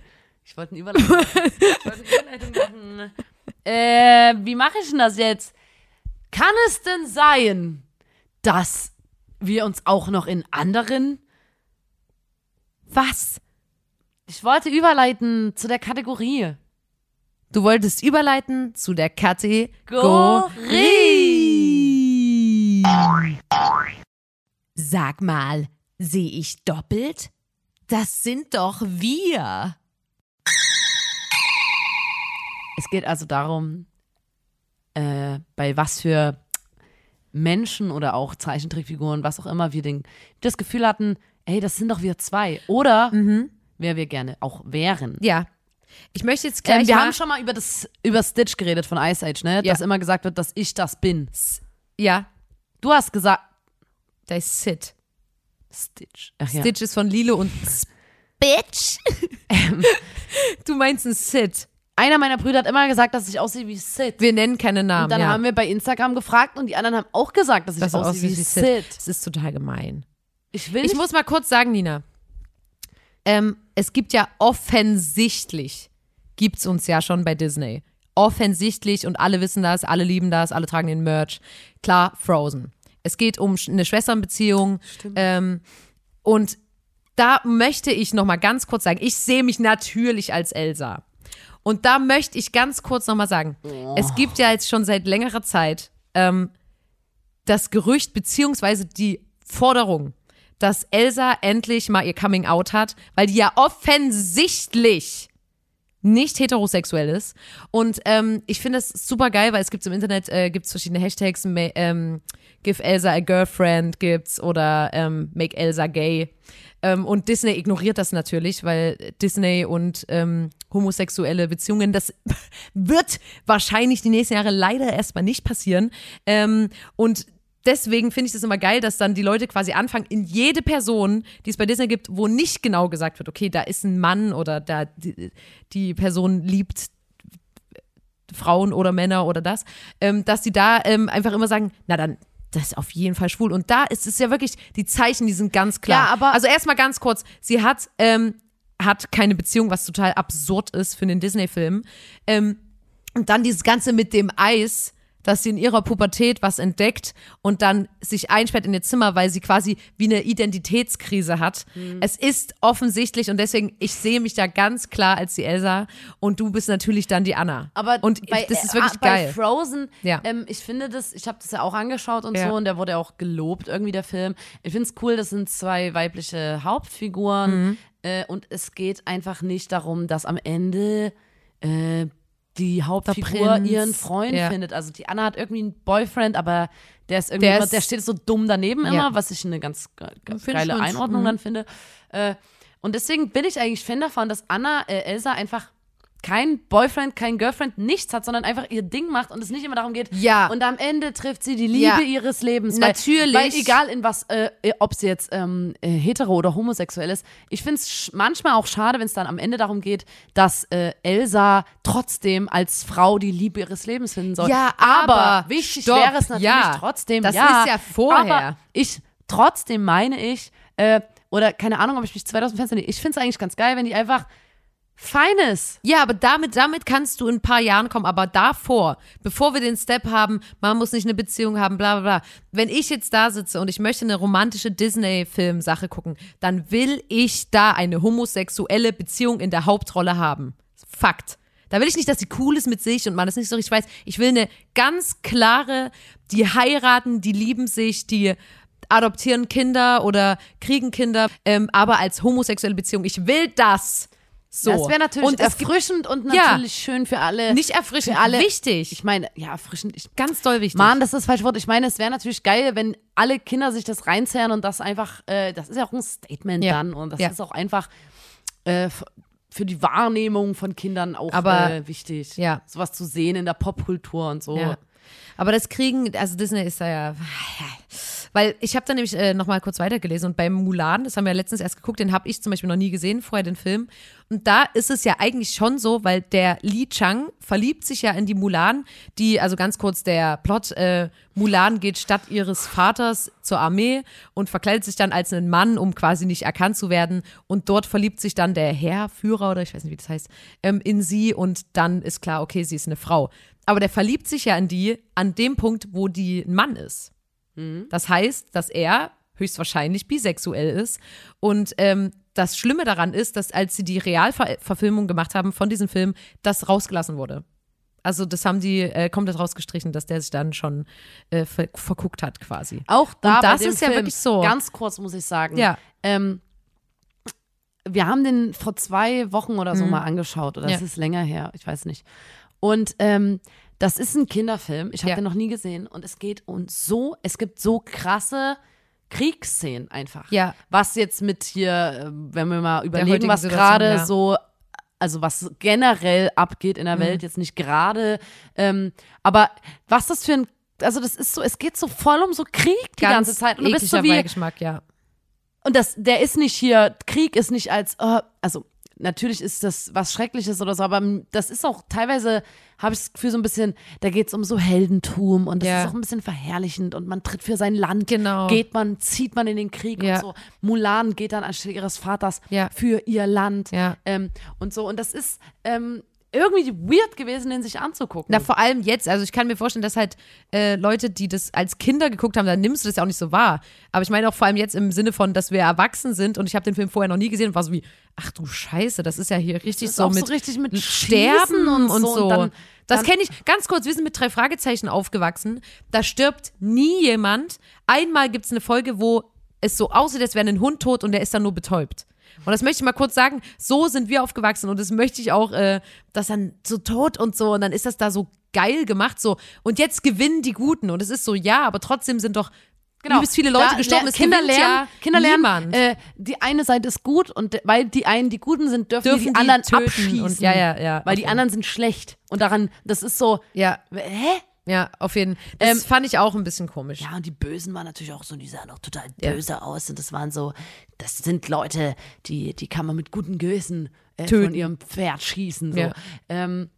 ich wollte eine Überleitung machen. Ich wollte eine Überleitung machen. Äh, wie mache ich denn das jetzt? Kann es denn sein, dass wir uns auch noch in anderen Was? Ich wollte überleiten zu der Kategorie. Du wolltest überleiten zu der Kategorie. Sag mal, sehe ich doppelt? Das sind doch wir. Es geht also darum, äh, bei was für Menschen oder auch Zeichentrickfiguren, was auch immer wir den, das Gefühl hatten, ey, das sind doch wir zwei. Oder wer wir gerne auch wären. Ja. Ich möchte jetzt gleich Ähm, wir haben schon mal über das über Stitch geredet von Ice Age, ne? Ja. Dass immer gesagt wird, dass ich das bin. ja, Du hast gesagt da ist Sid. Stitch. Ach ja. Stitch ist von Lilo und Bitch. du meinst ein Sid. Einer meiner Brüder hat immer gesagt, dass ich aussehe wie Sid. Wir nennen keine Namen. Und dann ja. haben wir bei Instagram gefragt und die anderen haben auch gesagt, dass ich dass du aussehe wie wie Sid. Das ist total gemein. Ich will Ich muss mal kurz sagen, Nina. Ähm, es gibt ja offensichtlich, gibt's uns ja schon bei Disney. Offensichtlich und alle wissen das, alle lieben das, alle tragen den Merch. Klar, Frozen. Es geht um eine Schwesternbeziehung. Ähm, und da möchte ich noch mal ganz kurz sagen, ich sehe mich natürlich als Elsa. Und da möchte ich ganz kurz noch mal sagen, es gibt ja jetzt schon seit längerer Zeit ähm, das Gerücht beziehungsweise die Forderung, dass Elsa endlich mal ihr Coming Out hat, weil die ja offensichtlich nicht heterosexuell ist. Und ähm, ich finde es super geil, weil es gibt im Internet äh, gibt's verschiedene Hashtags, ähm, Give Elsa a Girlfriend gibt's oder ähm, Make Elsa gay. Ähm, und Disney ignoriert das natürlich, weil Disney und ähm, homosexuelle Beziehungen, das wird wahrscheinlich die nächsten Jahre leider erstmal nicht passieren. Ähm, und deswegen finde ich das immer geil, dass dann die Leute quasi anfangen, in jede Person, die es bei Disney gibt, wo nicht genau gesagt wird, okay, da ist ein Mann oder da die, die Person liebt Frauen oder Männer oder das, ähm, dass die da ähm, einfach immer sagen, na dann, das ist auf jeden Fall schwul. Und da ist es ja wirklich, die Zeichen, die sind ganz klar. Ja, aber- also erstmal ganz kurz, sie hat, ähm, hat keine Beziehung, was total absurd ist für den Disney-Film. Ähm, und dann dieses Ganze mit dem Eis, dass sie in ihrer Pubertät was entdeckt und dann sich einsperrt in ihr Zimmer, weil sie quasi wie eine Identitätskrise hat. Mhm. Es ist offensichtlich und deswegen, ich sehe mich da ganz klar als die Elsa und du bist natürlich dann die Anna. Aber und bei, das ist äh, wirklich bei geil. Frozen, Ja. ähm, ich finde das, ich habe das ja auch angeschaut und Ja. so und der wurde auch gelobt, irgendwie der Film. Ich finde es cool, das sind zwei weibliche Hauptfiguren Mhm. Äh, und es geht einfach nicht darum, dass am Ende äh, die Hauptfigur ihren Freund ja. findet. Also die Anna hat irgendwie einen Boyfriend, aber der ist irgendwie, Der immer, ist- der steht so dumm daneben Ja. immer, was ich eine ganz ich geile ganz- Einordnung mhm. dann finde. Äh, und deswegen bin ich eigentlich Fan davon, dass Anna, äh, Elsa einfach kein Boyfriend, kein Girlfriend, nichts hat, sondern einfach ihr Ding macht und es nicht immer darum geht. Ja. Und am Ende trifft sie die Liebe Ja. ihres Lebens. Natürlich. Weil, weil egal in was, äh, ob sie jetzt ähm, äh, hetero oder homosexuell ist, ich finde es manchmal auch schade, wenn es dann am Ende darum geht, dass äh, Elsa trotzdem als Frau die Liebe ihres Lebens finden soll. Ja, aber wichtig stopp, wäre es natürlich ja. trotzdem. Das ja, ist ja vorher. Aber ich, trotzdem meine ich, äh, oder keine Ahnung, ob ich mich 2000 Fenster Ich finde es eigentlich ganz geil, wenn die einfach fein ist. Ja, aber damit, damit kannst du in ein paar Jahren kommen. Aber davor, bevor wir den Step haben, man muss nicht eine Beziehung haben, bla bla bla. Wenn ich jetzt da sitze und ich möchte eine romantische Disney-Film-Sache gucken, dann will ich da eine homosexuelle Beziehung in der Hauptrolle haben. Fakt. Da will ich nicht, dass sie cool ist mit sich und man das nicht so richtig weiß. Ich will eine ganz klare, die heiraten, die lieben sich, die adoptieren Kinder oder kriegen Kinder, ähm, aber als homosexuelle Beziehung. Ich will das. So. Das wäre natürlich und erfrischend und Ja. natürlich schön für alle. nicht erfrischend, für alle. wichtig. Ich meine, ja, erfrischend. Ich, Ganz doll wichtig. Mann, das ist das falsche Wort. Ich meine, es wäre natürlich geil, wenn alle Kinder sich das reinzerren und das einfach, äh, das ist ja auch ein Statement Ja. dann und das Ja. ist auch einfach äh, für die Wahrnehmung von Kindern auch Aber- äh, wichtig. Ja. Sowas zu sehen in der Popkultur und so. Ja. Aber das kriegen, also Disney ist da ja. Weil ich habe da nämlich äh, nochmal kurz weitergelesen und beim Mulan, das haben wir ja letztens erst geguckt, den habe ich zum Beispiel noch nie gesehen, vorher den Film. Und da ist es ja eigentlich schon so, weil der Li Chang verliebt sich ja in die Mulan, die, also ganz kurz der Plot, äh, Mulan geht statt ihres Vaters zur Armee und verkleidet sich dann als einen Mann, um quasi nicht erkannt zu werden. Und dort verliebt sich dann der Heerführer oder ich weiß nicht, wie das heißt, ähm, in sie und dann ist klar, okay, sie ist eine Frau. Aber der verliebt sich ja in die an dem Punkt, wo die ein Mann ist. Das heißt, dass er höchstwahrscheinlich bisexuell ist. Und ähm, das Schlimme daran ist, dass als sie die Realverfilmung gemacht haben von diesem Film, das rausgelassen wurde. Also das haben die äh, komplett rausgestrichen, dass der sich dann schon äh, ver verguckt hat quasi. Auch da Und das ist ja Film, wirklich so. Ganz kurz muss ich sagen. Ja. Ähm, wir haben den vor zwei Wochen oder so mal angeschaut oder Mhm. Ja. es ist länger her, ich weiß nicht. Und ähm, das ist ein Kinderfilm. Ich habe Ja. den noch nie gesehen und es geht uns so, es gibt so krasse Kriegsszenen einfach. Ja. Was jetzt mit hier, äh, wenn wir mal überlegen, was gerade ja. so also was generell abgeht Mhm. in der Welt, jetzt nicht gerade, ähm, aber was das für ein, also das ist so, es geht so voll um so Krieg die Ganz ganze Zeit und du bist so wie, ja. und das, der ist nicht hier, Krieg ist nicht als, äh, also natürlich ist das was Schreckliches oder so, aber das ist auch teilweise, habe ich das Gefühl, so ein bisschen, da geht es um so Heldentum und das Ja. ist auch ein bisschen verherrlichend und man tritt für sein Land, Genau. geht man, zieht man in den Krieg Ja. und so. Mulan geht dann anstelle ihres Vaters Ja. für ihr Land Ja. ähm, und so. Und das ist ähm, irgendwie weird gewesen, den sich anzugucken. Na, vor allem jetzt, also ich kann mir vorstellen, dass halt äh, Leute, die das als Kinder geguckt haben, dann nimmst du das ja auch nicht so wahr. Aber ich meine auch vor allem jetzt im Sinne von, dass wir erwachsen sind und ich habe den Film vorher noch nie gesehen und war so wie, ach du Scheiße, das ist ja hier richtig so auch so mit richtig mit Sterben und, und so. Und dann- das kenne ich, ganz kurz, wir sind mit drei Fragezeichen aufgewachsen. Da stirbt nie jemand. Einmal gibt es eine Folge, wo es so aussieht, als wäre ein Hund tot und der ist dann nur betäubt. Und das möchte ich mal kurz sagen, so sind wir aufgewachsen und das möchte ich auch, äh, dass dann so tot und so und dann ist das da so geil gemacht so und jetzt gewinnen die Guten und es ist so, ja, aber trotzdem sind doch übelst viele Leute Genau. Da gestorben, es Kinder lernen, ja Kinder lernen, äh, die eine Seite ist gut und weil die einen die Guten sind, dürfen, Dürfen die, die anderen töten abschießen. und- ja, ja, ja, Weil die anderen sind schlecht und daran, das ist so, ja, hä? Ja, auf jeden Fall. Das Ähm, fand ich auch ein bisschen komisch. Ja, und die Bösen waren natürlich auch so, die sahen auch total böse aus und das waren so, das sind Leute, die, die kann man mit gutem Gewissen äh, von ihrem Pferd schießen. So. Ja. Ähm,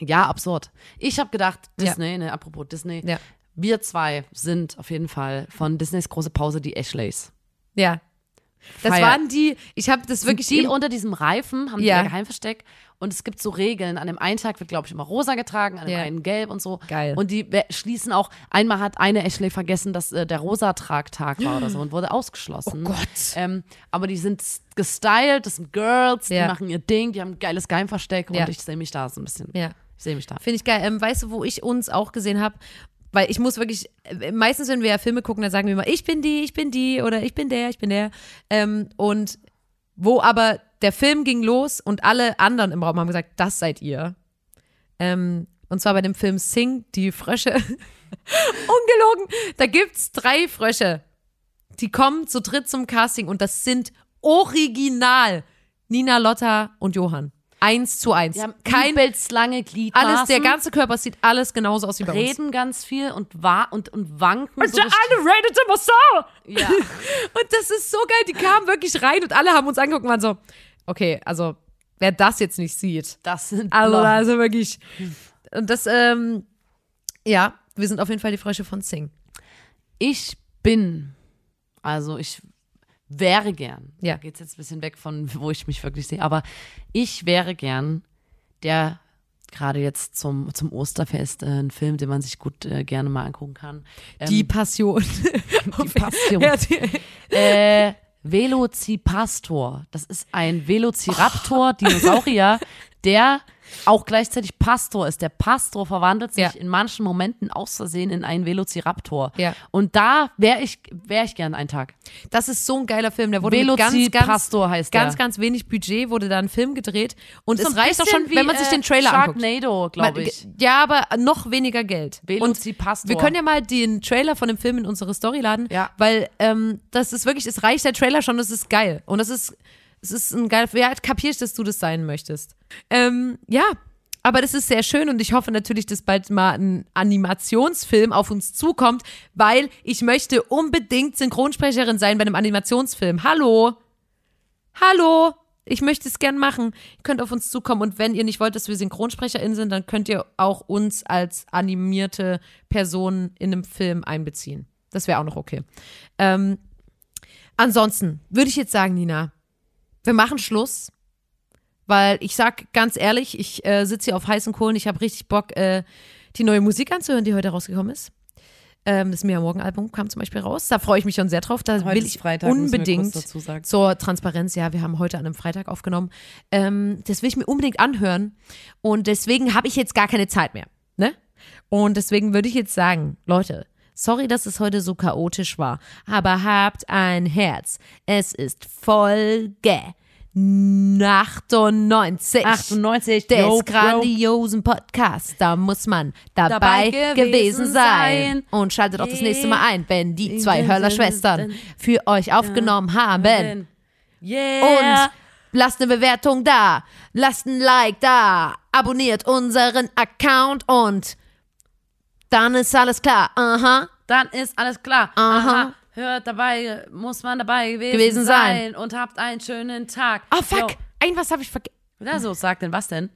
ja, absurd. Ich habe gedacht, Ja. Disney, ne, apropos Disney, Ja. wir zwei sind auf jeden Fall von Disneys große Pause die Ashleys. Ja. Das Feier. waren die, ich habe das wirklich die unter diesem Reifen haben Ja. die ihr Geheimversteck und es gibt so Regeln. An dem einen Tag wird, glaube ich, immer rosa getragen, an dem Ja. einen gelb und so. Geil. Und die schließen auch, einmal hat eine Ashley vergessen, dass äh, der rosa Tragtag war oder so und wurde ausgeschlossen. Oh Gott. Ähm, aber die sind gestylt, das sind Girls, Ja. die machen ihr Ding, die haben ein geiles Geheimversteck und ich sehe mich da so ein bisschen. Ja. Ich sehe mich da. Finde ich geil. Ähm, weißt du, wo ich uns auch gesehen habe? Weil ich muss wirklich, meistens, wenn wir ja Filme gucken, dann sagen wir immer, ich bin die, ich bin die oder ich bin der, ich bin der. Ähm, und wo aber der Film ging los und alle anderen im Raum haben gesagt, das seid ihr. Ähm, und zwar bei dem Film Sing, die Frösche. Ungelogen. Da gibt's drei Frösche. Die kommen zu dritt zum Casting und das sind original Nina, Lotta und Johann. Eins zu eins. Die haben Kein, lange Gliedmaßen. alles, der ganze Körper sieht alles genauso aus wie bei uns. reden ganz viel und wa und, und wanken. So Der eine redet immer so. ja. Und das ist so geil. Die kamen wirklich rein und alle haben uns angeguckt und waren so, okay, also wer das jetzt nicht sieht. Das sind Also, also wirklich. Und das, ähm, ja, wir sind auf jeden Fall die Frösche von Sing. Ich bin, also ich wäre gern, Ja. da geht's jetzt ein bisschen weg von, wo ich mich wirklich sehe, aber ich wäre gern der, gerade jetzt zum, zum Osterfest, äh, ein Film, den man sich gut äh, gerne mal angucken kann. Ähm, Die Passion. die Passion. Äh, Velocipastor. Das ist ein Velociraptor, Dinosaurier, der auch gleichzeitig Pastor ist. Der Pastor verwandelt sich Ja. in manchen Momenten aus Versehen in einen Velociraptor. Ja. Und da wäre ich, wäre ich gern einen Tag. Das ist so ein geiler Film. Der wurde mit ganz, ganz, Velocipastor heißt ganz, der. ganz wenig Budget wurde da ein Film gedreht. Und So es reicht auch bisschen schon, wie, wenn man sich äh, den Trailer anguckt. Sharknado, glaube Man- ich. Ja, aber noch weniger Geld. Und Velocipastor. wir können ja mal den Trailer von dem Film in unsere Story laden, Ja. weil ähm, das ist wirklich, es reicht der Trailer schon, das ist geil. Und das ist, es ist ein geil, ja, kapier ich, dass du das sein möchtest. Ähm, ja, aber das ist sehr schön und ich hoffe natürlich, dass bald mal ein Animationsfilm auf uns zukommt, weil ich möchte unbedingt Synchronsprecherin sein bei einem Animationsfilm. Hallo? Hallo? Ich möchte es gern machen. Ihr könnt auf uns zukommen und wenn ihr nicht wollt, dass wir SynchronsprecherInnen sind, dann könnt ihr auch uns als animierte Personen in einem Film einbeziehen. Das wäre auch noch okay. Ähm, ansonsten würde ich jetzt sagen, Nina, wir machen Schluss, weil ich sag ganz ehrlich, ich äh, sitze hier auf heißen Kohlen, ich habe richtig Bock, äh, die neue Musik anzuhören, die heute rausgekommen ist. Ähm, das Mia Morgen Album kam zum Beispiel raus. Da freue ich mich schon sehr drauf. Da Heute will ich Freitag, unbedingt zur Transparenz. Ja, wir haben heute an einem Freitag aufgenommen. Ähm, das will ich mir unbedingt anhören. Und deswegen habe ich jetzt gar keine Zeit mehr. Ne? Und deswegen würde ich jetzt sagen, Leute, sorry, dass es heute so chaotisch war, aber habt ein Herz. Es ist Folge 98. 98, des yo, grandiosen Podcasts. Da muss man dabei, Dabei gewesen, gewesen sein. sein. Und schaltet auch das nächste Mal ein, wenn die zwei Hörler-Schwestern für euch aufgenommen haben. Yeah. Und lasst eine Bewertung da, lasst ein Like da, abonniert unseren Account und dann ist alles klar. Aha. dann ist alles klar. Aha. Hört dabei, muss man dabei gewesen, Gewesen sein. sein. Und habt einen schönen Tag. Oh fuck, Yo. ein was habe ich vergessen. Ja, so, sag denn was denn?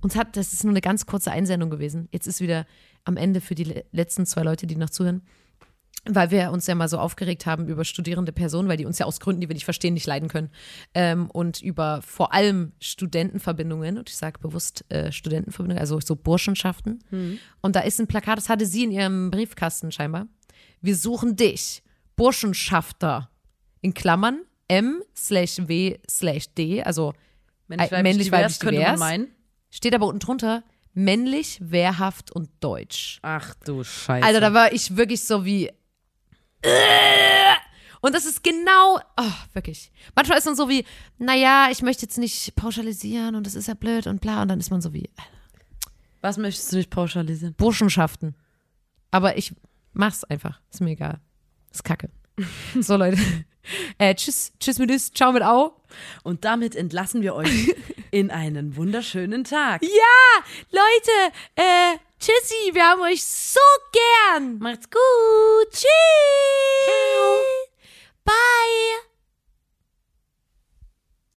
Uns hat, das ist nur eine ganz kurze Einsendung gewesen. Jetzt ist wieder am Ende für die le- letzten zwei Leute, die noch zuhören. Weil wir uns ja mal so aufgeregt haben über studierende Personen, weil die uns ja aus Gründen, die wir nicht verstehen, nicht leiden können. Ähm, und über vor allem Studentenverbindungen, und ich sage bewusst äh, Studentenverbindungen, also so Burschenschaften. Und da ist ein Plakat, das hatte sie in ihrem Briefkasten scheinbar. Wir suchen dich, Burschenschafter, in Klammern M slash W slash D, also Männlich, Äh, männlich, weiblich, könnte man divers. meinen. Steht aber unten drunter männlich, wehrhaft und deutsch. Ach du Scheiße. Alter, da war ich wirklich so wie. Und das ist genau, oh, wirklich. Manchmal ist man so wie, naja, ich möchte jetzt nicht pauschalisieren und das ist ja blöd und bla. Und dann ist man so wie was möchtest du nicht pauschalisieren? Burschenschaften. Aber ich mach's einfach. Ist mir egal. Ist kacke. So, Leute. Äh, tschüss, tschüss mit Düs, ciao mit Au. Und damit entlassen wir euch in einen wunderschönen Tag. Ja, Leute, äh, tschüssi, wir haben euch so gern. Macht's gut. Tschüss. Bye.